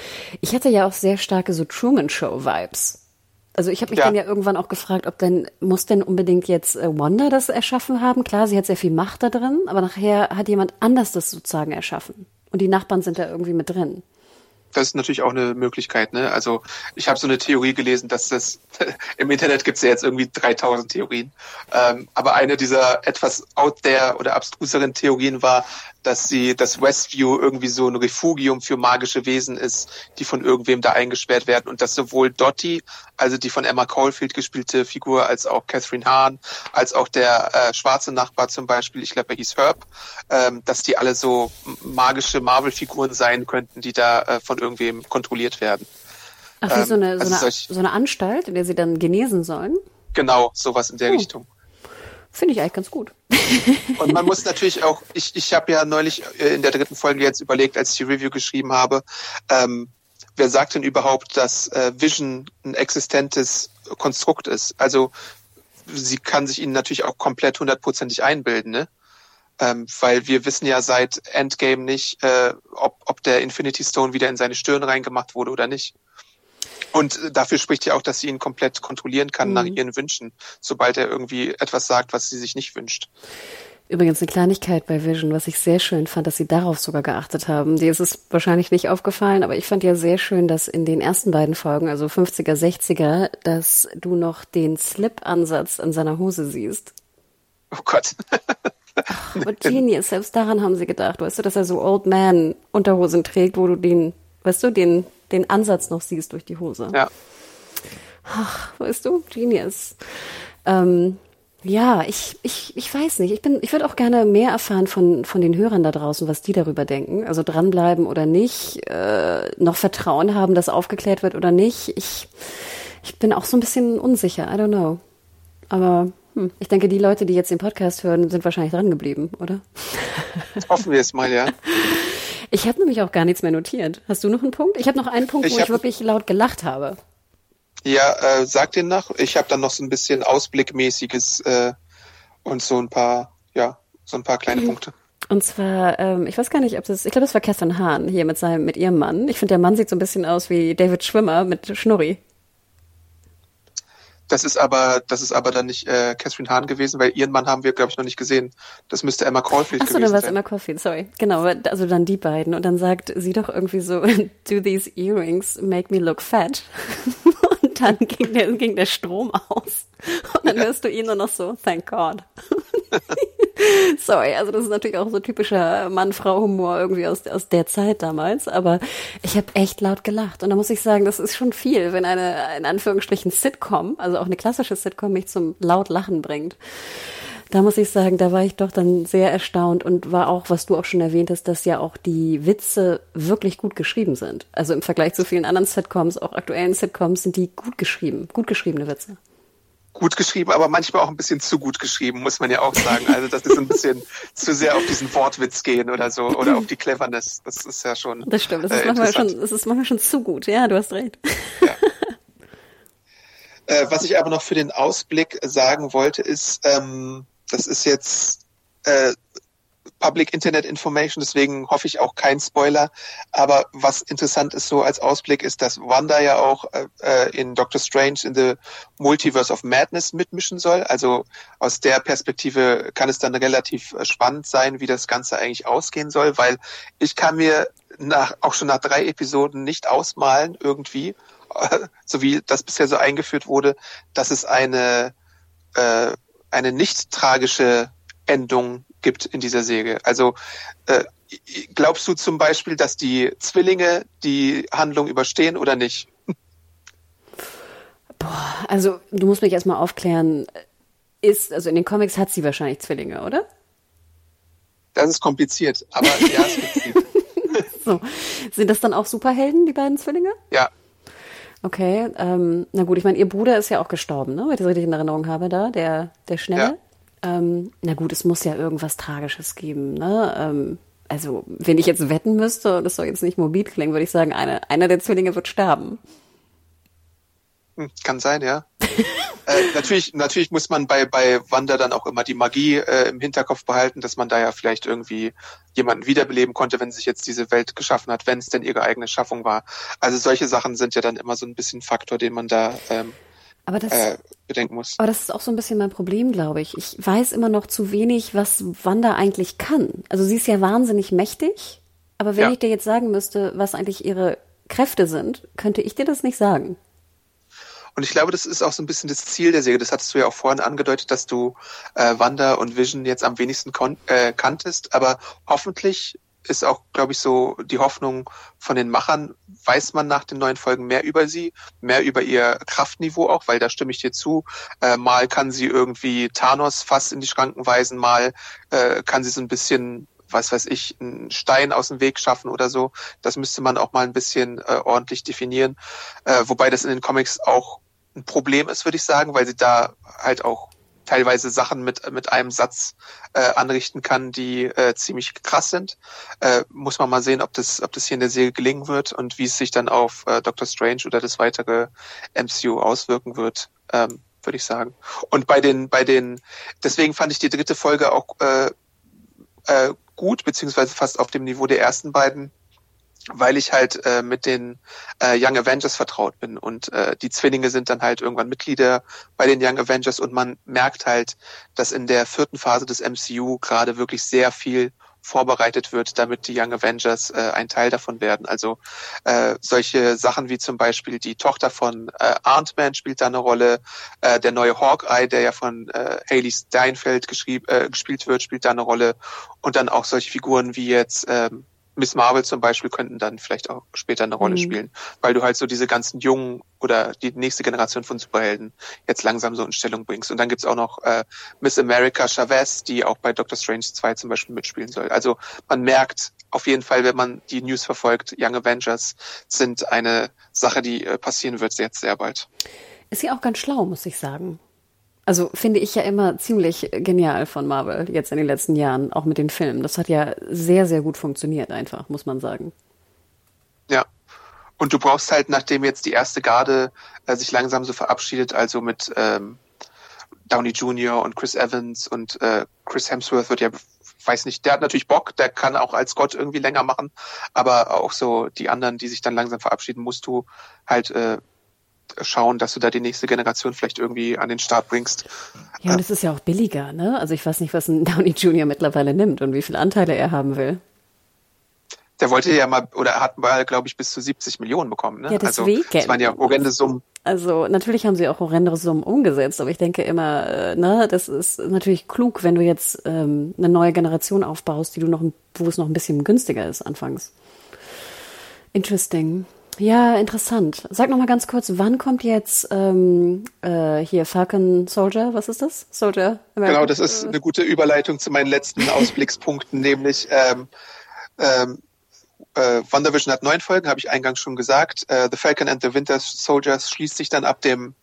Ich hatte ja auch sehr starke so Truman Show Vibes. Also ich habe mich ja. dann ja irgendwann auch gefragt, ob denn, muss denn unbedingt jetzt äh, Wanda das erschaffen haben? Klar, sie hat sehr viel Macht da drin, aber nachher hat jemand anders das sozusagen erschaffen. Und die Nachbarn sind da irgendwie mit drin das ist natürlich auch eine Möglichkeit. Ne? Also ich habe so eine Theorie gelesen, dass das (laughs) im Internet gibt es ja jetzt irgendwie 3000 Theorien. Ähm, aber eine dieser etwas out there oder abstruseren Theorien war, dass sie, dass Westview irgendwie so ein Refugium für magische Wesen ist, die von irgendwem da eingesperrt werden und dass sowohl Dottie, also die von Emma Caulfield gespielte Figur, als auch Catherine Hahn, als auch der äh, schwarze Nachbar zum Beispiel, ich glaube, er hieß Herb, ähm, dass die alle so magische Marvel-Figuren sein könnten, die da äh, von irgendwem kontrolliert werden. Ach, wie ähm, so, eine, so, also eine, so eine Anstalt, in der sie dann genesen sollen? Genau, sowas in der oh. Richtung. Finde ich eigentlich ganz gut. Und man muss natürlich auch, ich, ich habe ja neulich äh, in der dritten Folge jetzt überlegt, als ich die Review geschrieben habe, ähm, wer sagt denn überhaupt, dass äh, Vision ein existentes Konstrukt ist? Also sie kann sich ihnen natürlich auch komplett hundertprozentig einbilden, ne? Ähm, weil wir wissen ja seit Endgame nicht, äh, ob, ob der Infinity Stone wieder in seine Stirn reingemacht wurde oder nicht. Und dafür spricht ja auch, dass sie ihn komplett kontrollieren kann mhm. nach ihren Wünschen, sobald er irgendwie etwas sagt, was sie sich nicht wünscht. Übrigens eine Kleinigkeit bei Vision, was ich sehr schön fand, dass sie darauf sogar geachtet haben. Dir ist es wahrscheinlich nicht aufgefallen, aber ich fand ja sehr schön, dass in den ersten beiden Folgen, also 50er, 60er, dass du noch den Slip-Ansatz an seiner Hose siehst. Oh Gott. (laughs) Aber Genius, selbst daran haben sie gedacht. Weißt du, dass er so Old Man Unterhosen trägt, wo du den, weißt du, den, den Ansatz noch siehst durch die Hose. Ja. Ach, weißt du, Genius. Ähm, ja, ich, ich, ich weiß nicht. Ich bin, ich würde auch gerne mehr erfahren von, von den Hörern da draußen, was die darüber denken. Also dranbleiben oder nicht, äh, noch Vertrauen haben, dass aufgeklärt wird oder nicht. Ich, ich bin auch so ein bisschen unsicher. I don't know. Aber hm, ich denke, die Leute, die jetzt den Podcast hören, sind wahrscheinlich dran geblieben, oder? Hoffen wir es mal, ja. (laughs) Ich habe nämlich auch gar nichts mehr notiert. Hast du noch einen Punkt? Ich habe noch einen Punkt, ich wo ich wirklich laut gelacht habe. Ja, äh, sag den nach. Ich habe dann noch so ein bisschen Ausblickmäßiges äh, und so ein paar, ja, so ein paar kleine mhm. Punkte. Und zwar, ähm, ich weiß gar nicht, ob das, ich glaube, das war Catherine Hahn hier mit seinem, mit ihrem Mann. Ich finde, der Mann sieht so ein bisschen aus wie David Schwimmer mit Schnurri. Das ist aber, das ist aber dann nicht äh, Catherine Hahn gewesen, weil ihren Mann haben wir, glaube ich, noch nicht gesehen. Das müsste Emma Caulfield Ach so, gewesen dann war es Emma Caulfield, sorry. Genau, also dann die beiden. Und dann sagt sie doch irgendwie so, (laughs) do these earrings make me look fat? (laughs) Und dann ging der, ging der Strom aus. Und dann hörst du ihn nur noch so, thank God. (laughs) (laughs) Sorry, also das ist natürlich auch so typischer Mann-Frau-Humor irgendwie aus, aus der Zeit damals, aber ich habe echt laut gelacht. Und da muss ich sagen, das ist schon viel, wenn eine, in Anführungsstrichen, Sitcom, also auch eine klassische Sitcom, mich zum laut Lachen bringt. Da muss ich sagen, da war ich doch dann sehr erstaunt und war auch, was du auch schon erwähnt hast, dass ja auch die Witze wirklich gut geschrieben sind. Also im Vergleich zu vielen anderen Sitcoms, auch aktuellen Sitcoms, sind die gut geschrieben, gut geschriebene Witze gut geschrieben, aber manchmal auch ein bisschen zu gut geschrieben, muss man ja auch sagen. Also dass ist ein bisschen (laughs) zu sehr auf diesen Wortwitz gehen oder so oder auf die Cleverness. Das ist ja schon. Das stimmt. Das ist, äh, manchmal, schon, das ist manchmal schon zu gut. Ja, du hast recht. Ja. (laughs) äh, was ich aber noch für den Ausblick sagen wollte, ist, ähm, das ist jetzt äh, Public Internet Information, deswegen hoffe ich auch kein Spoiler. Aber was interessant ist so als Ausblick ist, dass Wanda ja auch äh, äh, in Doctor Strange in the Multiverse of Madness mitmischen soll. Also aus der Perspektive kann es dann relativ äh, spannend sein, wie das Ganze eigentlich ausgehen soll, weil ich kann mir nach, auch schon nach drei Episoden nicht ausmalen irgendwie, (laughs) so wie das bisher so eingeführt wurde, dass es eine, äh, eine nicht tragische Endung gibt in dieser Serie. Also äh, glaubst du zum Beispiel, dass die Zwillinge die Handlung überstehen oder nicht? Boah, also du musst mich erstmal aufklären. Ist, also in den Comics hat sie wahrscheinlich Zwillinge, oder? Das ist kompliziert, aber ja, es gibt sie. (laughs) so. Sind das dann auch Superhelden, die beiden Zwillinge? Ja. Okay, ähm, na gut, ich meine, ihr Bruder ist ja auch gestorben, ne? Wenn ich das richtig in Erinnerung habe, da, der, der Schnelle. Ja. Ähm, na gut, es muss ja irgendwas Tragisches geben. Ne? Ähm, also, wenn ich jetzt wetten müsste, und das soll jetzt nicht mobil klingen, würde ich sagen, eine, einer der Zwillinge wird sterben. Hm, kann sein, ja. (laughs) äh, natürlich, natürlich muss man bei, bei Wanda dann auch immer die Magie äh, im Hinterkopf behalten, dass man da ja vielleicht irgendwie jemanden wiederbeleben konnte, wenn sich jetzt diese Welt geschaffen hat, wenn es denn ihre eigene Schaffung war. Also solche Sachen sind ja dann immer so ein bisschen Faktor, den man da ähm, aber das, äh, bedenken muss. Aber das ist auch so ein bisschen mein Problem, glaube ich. Ich weiß immer noch zu wenig, was Wanda eigentlich kann. Also sie ist ja wahnsinnig mächtig, aber wenn ja. ich dir jetzt sagen müsste, was eigentlich ihre Kräfte sind, könnte ich dir das nicht sagen. Und ich glaube, das ist auch so ein bisschen das Ziel der Serie. Das hattest du ja auch vorhin angedeutet, dass du äh, Wanda und Vision jetzt am wenigsten äh, kanntest. Aber hoffentlich ist auch, glaube ich, so die Hoffnung von den Machern, weiß man nach den neuen Folgen mehr über sie, mehr über ihr Kraftniveau auch, weil da stimme ich dir zu. Äh, mal kann sie irgendwie Thanos fast in die Schranken weisen, mal äh, kann sie so ein bisschen was weiß ich, einen Stein aus dem Weg schaffen oder so. Das müsste man auch mal ein bisschen äh, ordentlich definieren. Äh, wobei das in den Comics auch ein Problem ist, würde ich sagen, weil sie da halt auch teilweise Sachen mit, mit einem Satz äh, anrichten kann, die äh, ziemlich krass sind. Äh, muss man mal sehen, ob das, ob das hier in der Serie gelingen wird und wie es sich dann auf äh, Doctor Strange oder das weitere MCU auswirken wird. Ähm, würde ich sagen. Und bei den, bei den, deswegen fand ich die dritte Folge auch äh, äh, gut, beziehungsweise fast auf dem Niveau der ersten beiden weil ich halt äh, mit den äh, Young Avengers vertraut bin. Und äh, die Zwillinge sind dann halt irgendwann Mitglieder bei den Young Avengers. Und man merkt halt, dass in der vierten Phase des MCU gerade wirklich sehr viel vorbereitet wird, damit die Young Avengers äh, ein Teil davon werden. Also äh, solche Sachen wie zum Beispiel die Tochter von äh, Ant-Man spielt da eine Rolle, äh, der neue Hawkeye, der ja von äh, Haley Steinfeld geschrieb, äh, gespielt wird, spielt da eine Rolle. Und dann auch solche Figuren wie jetzt ähm, Miss Marvel zum Beispiel könnten dann vielleicht auch später eine Rolle mhm. spielen, weil du halt so diese ganzen jungen oder die nächste Generation von Superhelden jetzt langsam so in Stellung bringst. Und dann gibt's auch noch äh, Miss America Chavez, die auch bei Doctor Strange 2 zum Beispiel mitspielen soll. Also man merkt auf jeden Fall, wenn man die News verfolgt, Young Avengers sind eine Sache, die äh, passieren wird jetzt sehr bald. Ist ja auch ganz schlau, muss ich sagen. Also finde ich ja immer ziemlich genial von Marvel jetzt in den letzten Jahren, auch mit den Filmen. Das hat ja sehr, sehr gut funktioniert einfach, muss man sagen. Ja. Und du brauchst halt, nachdem jetzt die erste Garde äh, sich langsam so verabschiedet, also mit ähm, Downey Jr. und Chris Evans und äh, Chris Hemsworth wird ja, weiß nicht, der hat natürlich Bock, der kann auch als Gott irgendwie länger machen, aber auch so die anderen, die sich dann langsam verabschieden, musst du halt äh, schauen, dass du da die nächste Generation vielleicht irgendwie an den Start bringst. Ja, und es ist ja auch billiger, ne? Also ich weiß nicht, was ein (laughs) Downey Jr. mittlerweile nimmt und wie viele Anteile er haben will. Der wollte ja mal, oder hat mal, glaube ich, bis zu 70 Millionen bekommen, ne? Ja, deswegen. Also, das waren ja horrende Summen. Also natürlich haben sie auch horrende Summen umgesetzt, aber ich denke immer, äh, ne, das ist natürlich klug, wenn du jetzt ähm, eine neue Generation aufbaust, die du noch, wo es noch ein bisschen günstiger ist anfangs. Interesting. Ja, interessant. Sag noch mal ganz kurz, wann kommt jetzt ähm, äh, hier Falcon Soldier? Was ist das? Soldier? America? Genau, das ist eine gute Überleitung zu meinen letzten Ausblickspunkten, (laughs) nämlich ähm, ähm, äh, WandaVision hat neun Folgen, habe ich eingangs schon gesagt. Äh, the Falcon and the Winter Soldiers schließt sich dann ab dem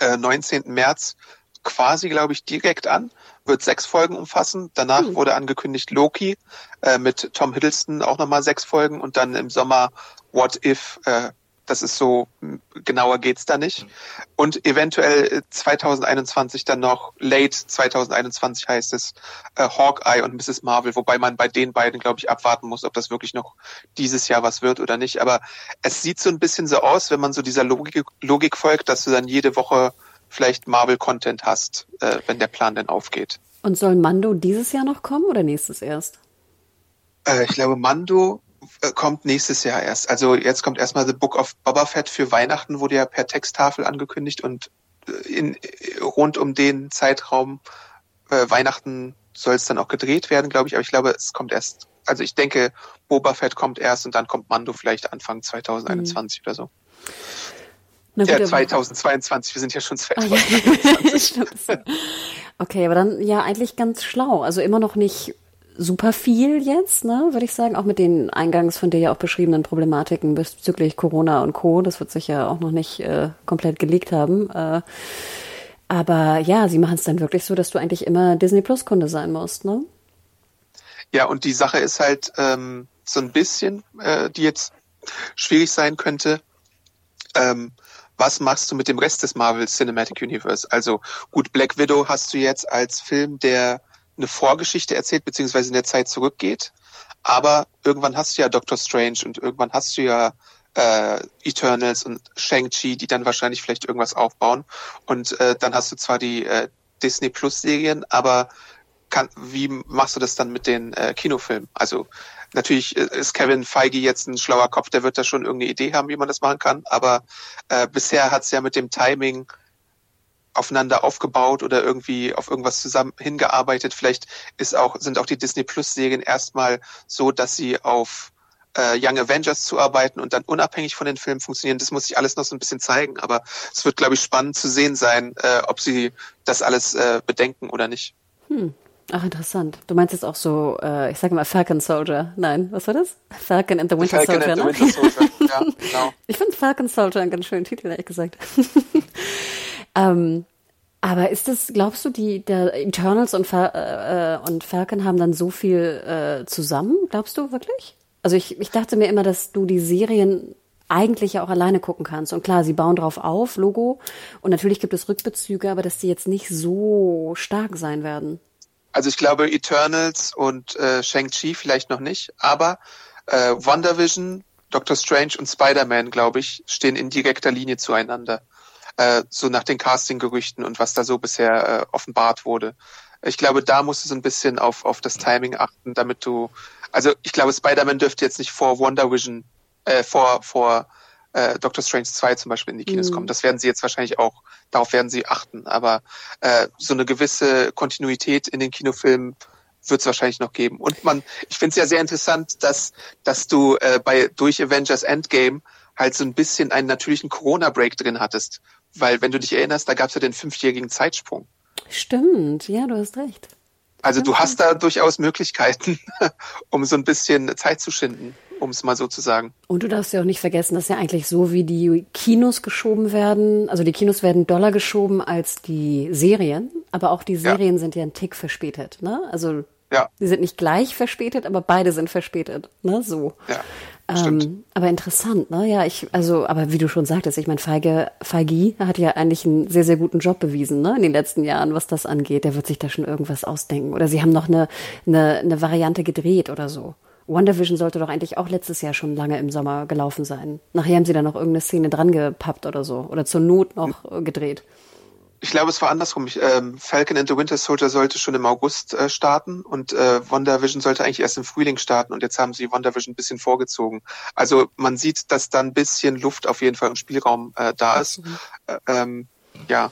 äh, 19. März quasi, glaube ich, direkt an, wird sechs Folgen umfassen. Danach mhm. wurde angekündigt Loki äh, mit Tom Hiddleston auch nochmal sechs Folgen und dann im Sommer What If, äh, das ist so, genauer geht's da nicht. Und eventuell 2021 äh, dann noch, late 2021 heißt es, äh, Hawkeye und Mrs. Marvel, wobei man bei den beiden, glaube ich, abwarten muss, ob das wirklich noch dieses Jahr was wird oder nicht. Aber es sieht so ein bisschen so aus, wenn man so dieser Logik, Logik folgt, dass du dann jede Woche vielleicht Marvel-Content hast, äh, wenn der Plan denn aufgeht. Und soll Mando dieses Jahr noch kommen oder nächstes erst? Äh, ich glaube, Mando kommt nächstes Jahr erst. Also jetzt kommt erstmal The Book of Boba Fett für Weihnachten, wurde ja per Texttafel angekündigt und äh, in, rund um den Zeitraum äh, Weihnachten soll es dann auch gedreht werden, glaube ich. Aber ich glaube, es kommt erst, also ich denke, Boba Fett kommt erst und dann kommt Mando vielleicht Anfang 2021 mhm. oder so. Gut, ja, 2022, wir sind ja schon 2022. Ah, (laughs) okay, aber dann ja eigentlich ganz schlau. Also immer noch nicht super viel jetzt, ne, würde ich sagen, auch mit den eingangs von dir ja auch beschriebenen Problematiken bezüglich Corona und Co. Das wird sich ja auch noch nicht äh, komplett gelegt haben. Äh, aber ja, sie machen es dann wirklich so, dass du eigentlich immer Disney Plus Kunde sein musst, ne? Ja, und die Sache ist halt ähm, so ein bisschen, äh, die jetzt schwierig sein könnte. Ähm, was machst du mit dem Rest des Marvel Cinematic Universe? Also gut, Black Widow hast du jetzt als Film, der eine Vorgeschichte erzählt, beziehungsweise in der Zeit zurückgeht. Aber irgendwann hast du ja Doctor Strange und irgendwann hast du ja äh, Eternals und Shang-Chi, die dann wahrscheinlich vielleicht irgendwas aufbauen. Und äh, dann hast du zwar die äh, Disney Plus Serien, aber kann, wie machst du das dann mit den äh, Kinofilmen? Also natürlich äh, ist Kevin Feige jetzt ein schlauer Kopf, der wird da schon irgendeine Idee haben, wie man das machen kann. Aber äh, bisher hat es ja mit dem Timing aufeinander aufgebaut oder irgendwie auf irgendwas zusammen hingearbeitet. Vielleicht ist auch, sind auch die Disney Plus Serien erstmal so, dass sie auf äh, Young Avengers zuarbeiten und dann unabhängig von den Filmen funktionieren. Das muss sich alles noch so ein bisschen zeigen, aber es wird, glaube ich, spannend zu sehen sein, äh, ob sie das alles äh, bedenken oder nicht. Hm. Ach, interessant. Du meinst jetzt auch so, äh, ich sage mal Falcon Soldier. Nein, was war das? Falcon and the Winter Falcon Soldier, ne? Winter Soldier. ja, (laughs) genau. Ich finde Falcon Soldier einen ganz schönen Titel, ehrlich gesagt. (laughs) Ähm, aber ist das, glaubst du, die der Eternals und, Fal äh, äh, und Falcon haben dann so viel äh, zusammen? Glaubst du wirklich? Also ich, ich dachte mir immer, dass du die Serien eigentlich ja auch alleine gucken kannst. Und klar, sie bauen drauf auf, Logo. Und natürlich gibt es Rückbezüge, aber dass die jetzt nicht so stark sein werden. Also ich glaube Eternals und äh, Shang-Chi vielleicht noch nicht, aber äh, WandaVision Doctor Strange und Spider-Man, glaube ich, stehen in direkter Linie zueinander. Äh, so nach den Casting-Gerüchten und was da so bisher äh, offenbart wurde. Ich glaube, da musst du so ein bisschen auf, auf das Timing achten, damit du, also ich glaube, Spider-Man dürfte jetzt nicht vor Wonder Vision, äh, vor, vor äh, Doctor Strange 2 zum Beispiel in die Kinos mhm. kommen. Das werden sie jetzt wahrscheinlich auch, darauf werden sie achten. Aber äh, so eine gewisse Kontinuität in den Kinofilmen wird es wahrscheinlich noch geben. Und man, ich finde es ja sehr interessant, dass, dass du äh, bei durch Avengers Endgame halt so ein bisschen einen natürlichen Corona-Break drin hattest. Weil, wenn du dich erinnerst, da gab es ja den fünfjährigen Zeitsprung. Stimmt, ja, du hast recht. Also du hast da durchaus Möglichkeiten, (laughs) um so ein bisschen Zeit zu schinden um es mal so zu sagen. Und du darfst ja auch nicht vergessen, dass ja eigentlich so wie die Kinos geschoben werden, also die Kinos werden doller geschoben als die Serien, aber auch die Serien ja. sind ja ein Tick verspätet, ne? Also ja. die sind nicht gleich verspätet, aber beide sind verspätet, ne? So. Ja. Ähm, aber interessant, ne? Ja, ich, also, aber wie du schon sagtest, ich meine, Feige, Feige hat ja eigentlich einen sehr, sehr guten Job bewiesen, ne? In den letzten Jahren, was das angeht. Der wird sich da schon irgendwas ausdenken. Oder sie haben noch eine, eine, eine Variante gedreht oder so. WandaVision sollte doch eigentlich auch letztes Jahr schon lange im Sommer gelaufen sein. Nachher haben sie da noch irgendeine Szene dran gepappt oder so. Oder zur Not noch äh, gedreht. Ich glaube, es war andersrum. Ich, ähm, Falcon and the Winter Soldier sollte schon im August äh, starten und äh, WandaVision sollte eigentlich erst im Frühling starten und jetzt haben sie WandaVision ein bisschen vorgezogen. Also man sieht, dass da ein bisschen Luft auf jeden Fall im Spielraum äh, da ist. Äh, ähm, ja.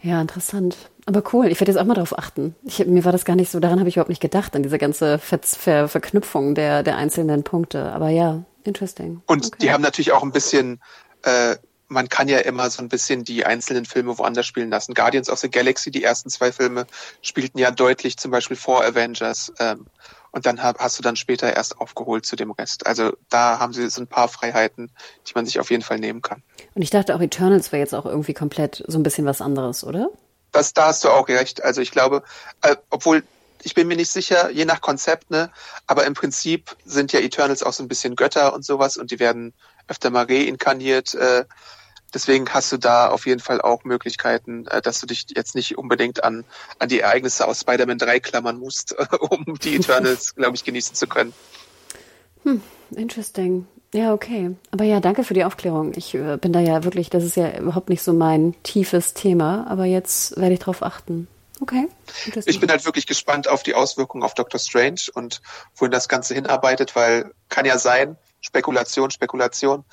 Ja, interessant. Aber cool, ich werde jetzt auch mal darauf achten. Ich, mir war das gar nicht so, daran habe ich überhaupt nicht gedacht, an diese ganze Ver Ver Verknüpfung der, der einzelnen Punkte. Aber ja, interesting. Und okay. die haben natürlich auch ein bisschen, äh, man kann ja immer so ein bisschen die einzelnen Filme woanders spielen lassen. Guardians of the Galaxy, die ersten zwei Filme, spielten ja deutlich zum Beispiel vor Avengers. Ähm, und dann hab, hast du dann später erst aufgeholt zu dem Rest. Also da haben sie so ein paar Freiheiten, die man sich auf jeden Fall nehmen kann. Und ich dachte auch, Eternals wäre jetzt auch irgendwie komplett so ein bisschen was anderes, oder? das, da hast du auch recht. Also ich glaube, äh, obwohl ich bin mir nicht sicher, je nach Konzept, ne, aber im Prinzip sind ja Eternals auch so ein bisschen Götter und sowas und die werden öfter mal reinkarniert. Äh, deswegen hast du da auf jeden Fall auch Möglichkeiten, äh, dass du dich jetzt nicht unbedingt an, an die Ereignisse aus Spider-Man 3 klammern musst, (laughs) um die Eternals, (laughs) glaube ich, genießen zu können. Hm, interesting. Ja, okay. Aber ja, danke für die Aufklärung. Ich äh, bin da ja wirklich, das ist ja überhaupt nicht so mein tiefes Thema, aber jetzt werde ich drauf achten. Okay. Ich bin halt wirklich gespannt auf die Auswirkungen auf Doctor Strange und wohin das Ganze hinarbeitet, weil kann ja sein, Spekulation, Spekulation,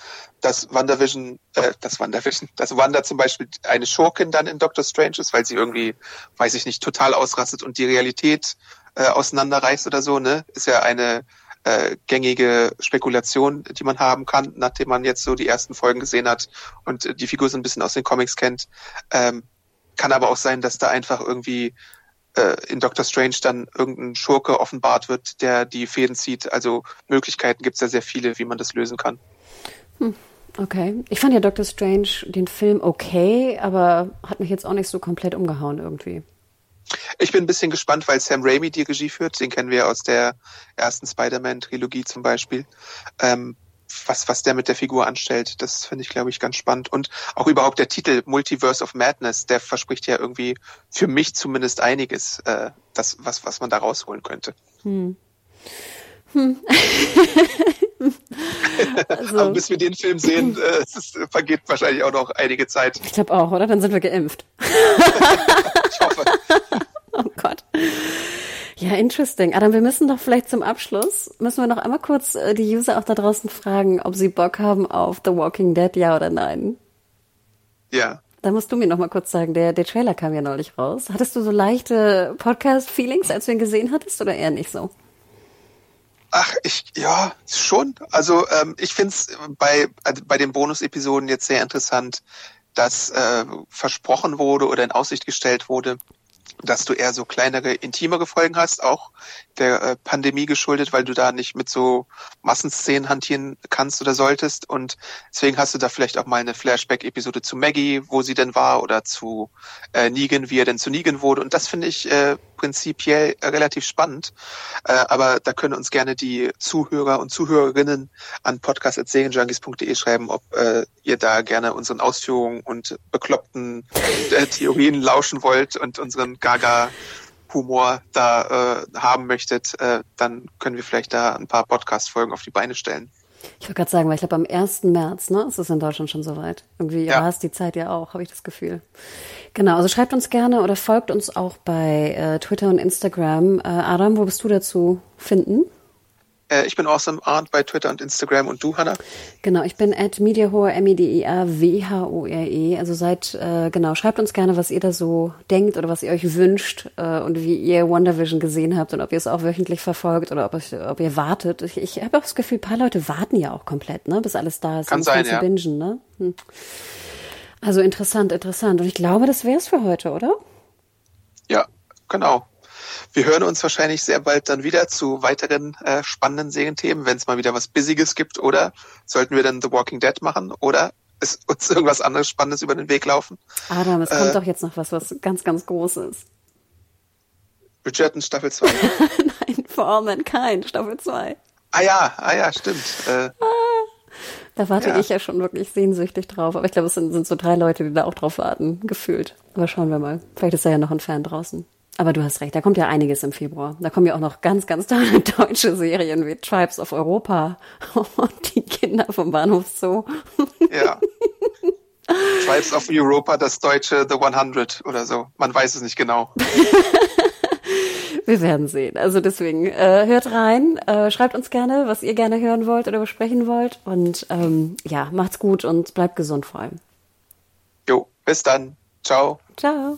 dass WandaVision, äh, das WandaVision, dass Wanda zum Beispiel eine Schurkin dann in Doctor Strange ist, weil sie irgendwie, weiß ich nicht, total ausrastet und die Realität äh, auseinanderreißt oder so, ne? Ist ja eine äh, gängige Spekulation, die man haben kann, nachdem man jetzt so die ersten Folgen gesehen hat und die Figur so ein bisschen aus den Comics kennt. Ähm, kann aber auch sein, dass da einfach irgendwie äh, in Doctor Strange dann irgendein Schurke offenbart wird, der die Fäden zieht. Also Möglichkeiten gibt es ja sehr viele, wie man das lösen kann. Hm. Okay. Ich fand ja Doctor Strange den Film okay, aber hat mich jetzt auch nicht so komplett umgehauen irgendwie. Ich bin ein bisschen gespannt, weil Sam Raimi die Regie führt. Den kennen wir aus der ersten Spider-Man-Trilogie zum Beispiel. Ähm, was, was der mit der Figur anstellt, das finde ich, glaube ich, ganz spannend. Und auch überhaupt der Titel Multiverse of Madness, der verspricht ja irgendwie für mich zumindest einiges, äh, das, was, was man da rausholen könnte. Hm. Hm. (laughs) (laughs) also, Aber bis wir den Film sehen, äh, es vergeht wahrscheinlich auch noch einige Zeit. Ich glaube auch, oder? Dann sind wir geimpft. (laughs) ich hoffe. Ja, interesting. Adam, wir müssen doch vielleicht zum Abschluss, müssen wir noch einmal kurz äh, die User auch da draußen fragen, ob sie Bock haben auf The Walking Dead, ja oder nein. Ja. Da musst du mir noch mal kurz sagen, der, der Trailer kam ja neulich raus. Hattest du so leichte Podcast-Feelings, als du ihn gesehen hattest, oder eher nicht so? Ach, ich, ja, schon. Also ähm, ich finde es bei, also bei den Bonus-Episoden jetzt sehr interessant, dass äh, versprochen wurde oder in Aussicht gestellt wurde, dass du eher so kleinere, intimere Folgen hast, auch der äh, Pandemie geschuldet, weil du da nicht mit so Massenszenen hantieren kannst oder solltest. Und deswegen hast du da vielleicht auch mal eine Flashback-Episode zu Maggie, wo sie denn war, oder zu äh, Negan, wie er denn zu Negan wurde. Und das finde ich äh, prinzipiell relativ spannend. Äh, aber da können uns gerne die Zuhörer und Zuhörerinnen an podcast.serienjunkies.de schreiben, ob äh, ihr da gerne unseren Ausführungen und bekloppten äh, Theorien lauschen wollt und unseren Gaga Humor da äh, haben möchtet, äh, dann können wir vielleicht da ein paar Podcast-Folgen auf die Beine stellen. Ich wollte gerade sagen, weil ich glaube, am 1. März, ne, ist es in Deutschland schon soweit. Irgendwie ja. ist die Zeit ja auch, habe ich das Gefühl. Genau, also schreibt uns gerne oder folgt uns auch bei äh, Twitter und Instagram. Äh, Adam, wo bist du dazu finden? Äh, ich bin Awesome Arndt bei Twitter und Instagram und du, Hannah? Genau, ich bin at Mediahore, M-E-D-I-A-W-H-O-R-E. Also seid, äh, genau, schreibt uns gerne, was ihr da so denkt oder was ihr euch wünscht äh, und wie ihr WandaVision gesehen habt und ob ihr es auch wöchentlich verfolgt oder ob, ich, ob ihr wartet. Ich, ich habe auch das Gefühl, ein paar Leute warten ja auch komplett, ne, bis alles da ist. Kann sein, ja. Bingen, ne? Hm. Also interessant, interessant. Und ich glaube, das wäre es für heute, oder? Ja, genau. Wir hören uns wahrscheinlich sehr bald dann wieder zu weiteren äh, spannenden Serienthemen, wenn es mal wieder was Bissiges gibt. Oder sollten wir dann The Walking Dead machen? Oder ist uns irgendwas anderes Spannendes über den Weg laufen? Adam, es äh, kommt doch jetzt noch was, was ganz, ganz Großes. Bridgerton Staffel 2. (laughs) Nein, For All Mankind Staffel 2. Ah ja, ah ja, stimmt. Äh, ah, da warte ja. ich ja schon wirklich sehnsüchtig drauf. Aber ich glaube, es sind, sind so drei Leute, die da auch drauf warten, gefühlt. Aber schauen wir mal. Vielleicht ist da ja noch ein Fan draußen. Aber du hast recht, da kommt ja einiges im Februar. Da kommen ja auch noch ganz, ganz tolle (laughs) deutsche Serien wie Tribes of Europa (laughs) und die Kinder vom Bahnhof Zoo. Ja. Tribes of Europa, das deutsche The 100 oder so. Man weiß es nicht genau. (laughs) Wir werden sehen. Also deswegen äh, hört rein, äh, schreibt uns gerne, was ihr gerne hören wollt oder besprechen wollt. Und ähm, ja, macht's gut und bleibt gesund vor allem. Jo, bis dann. Ciao. Ciao.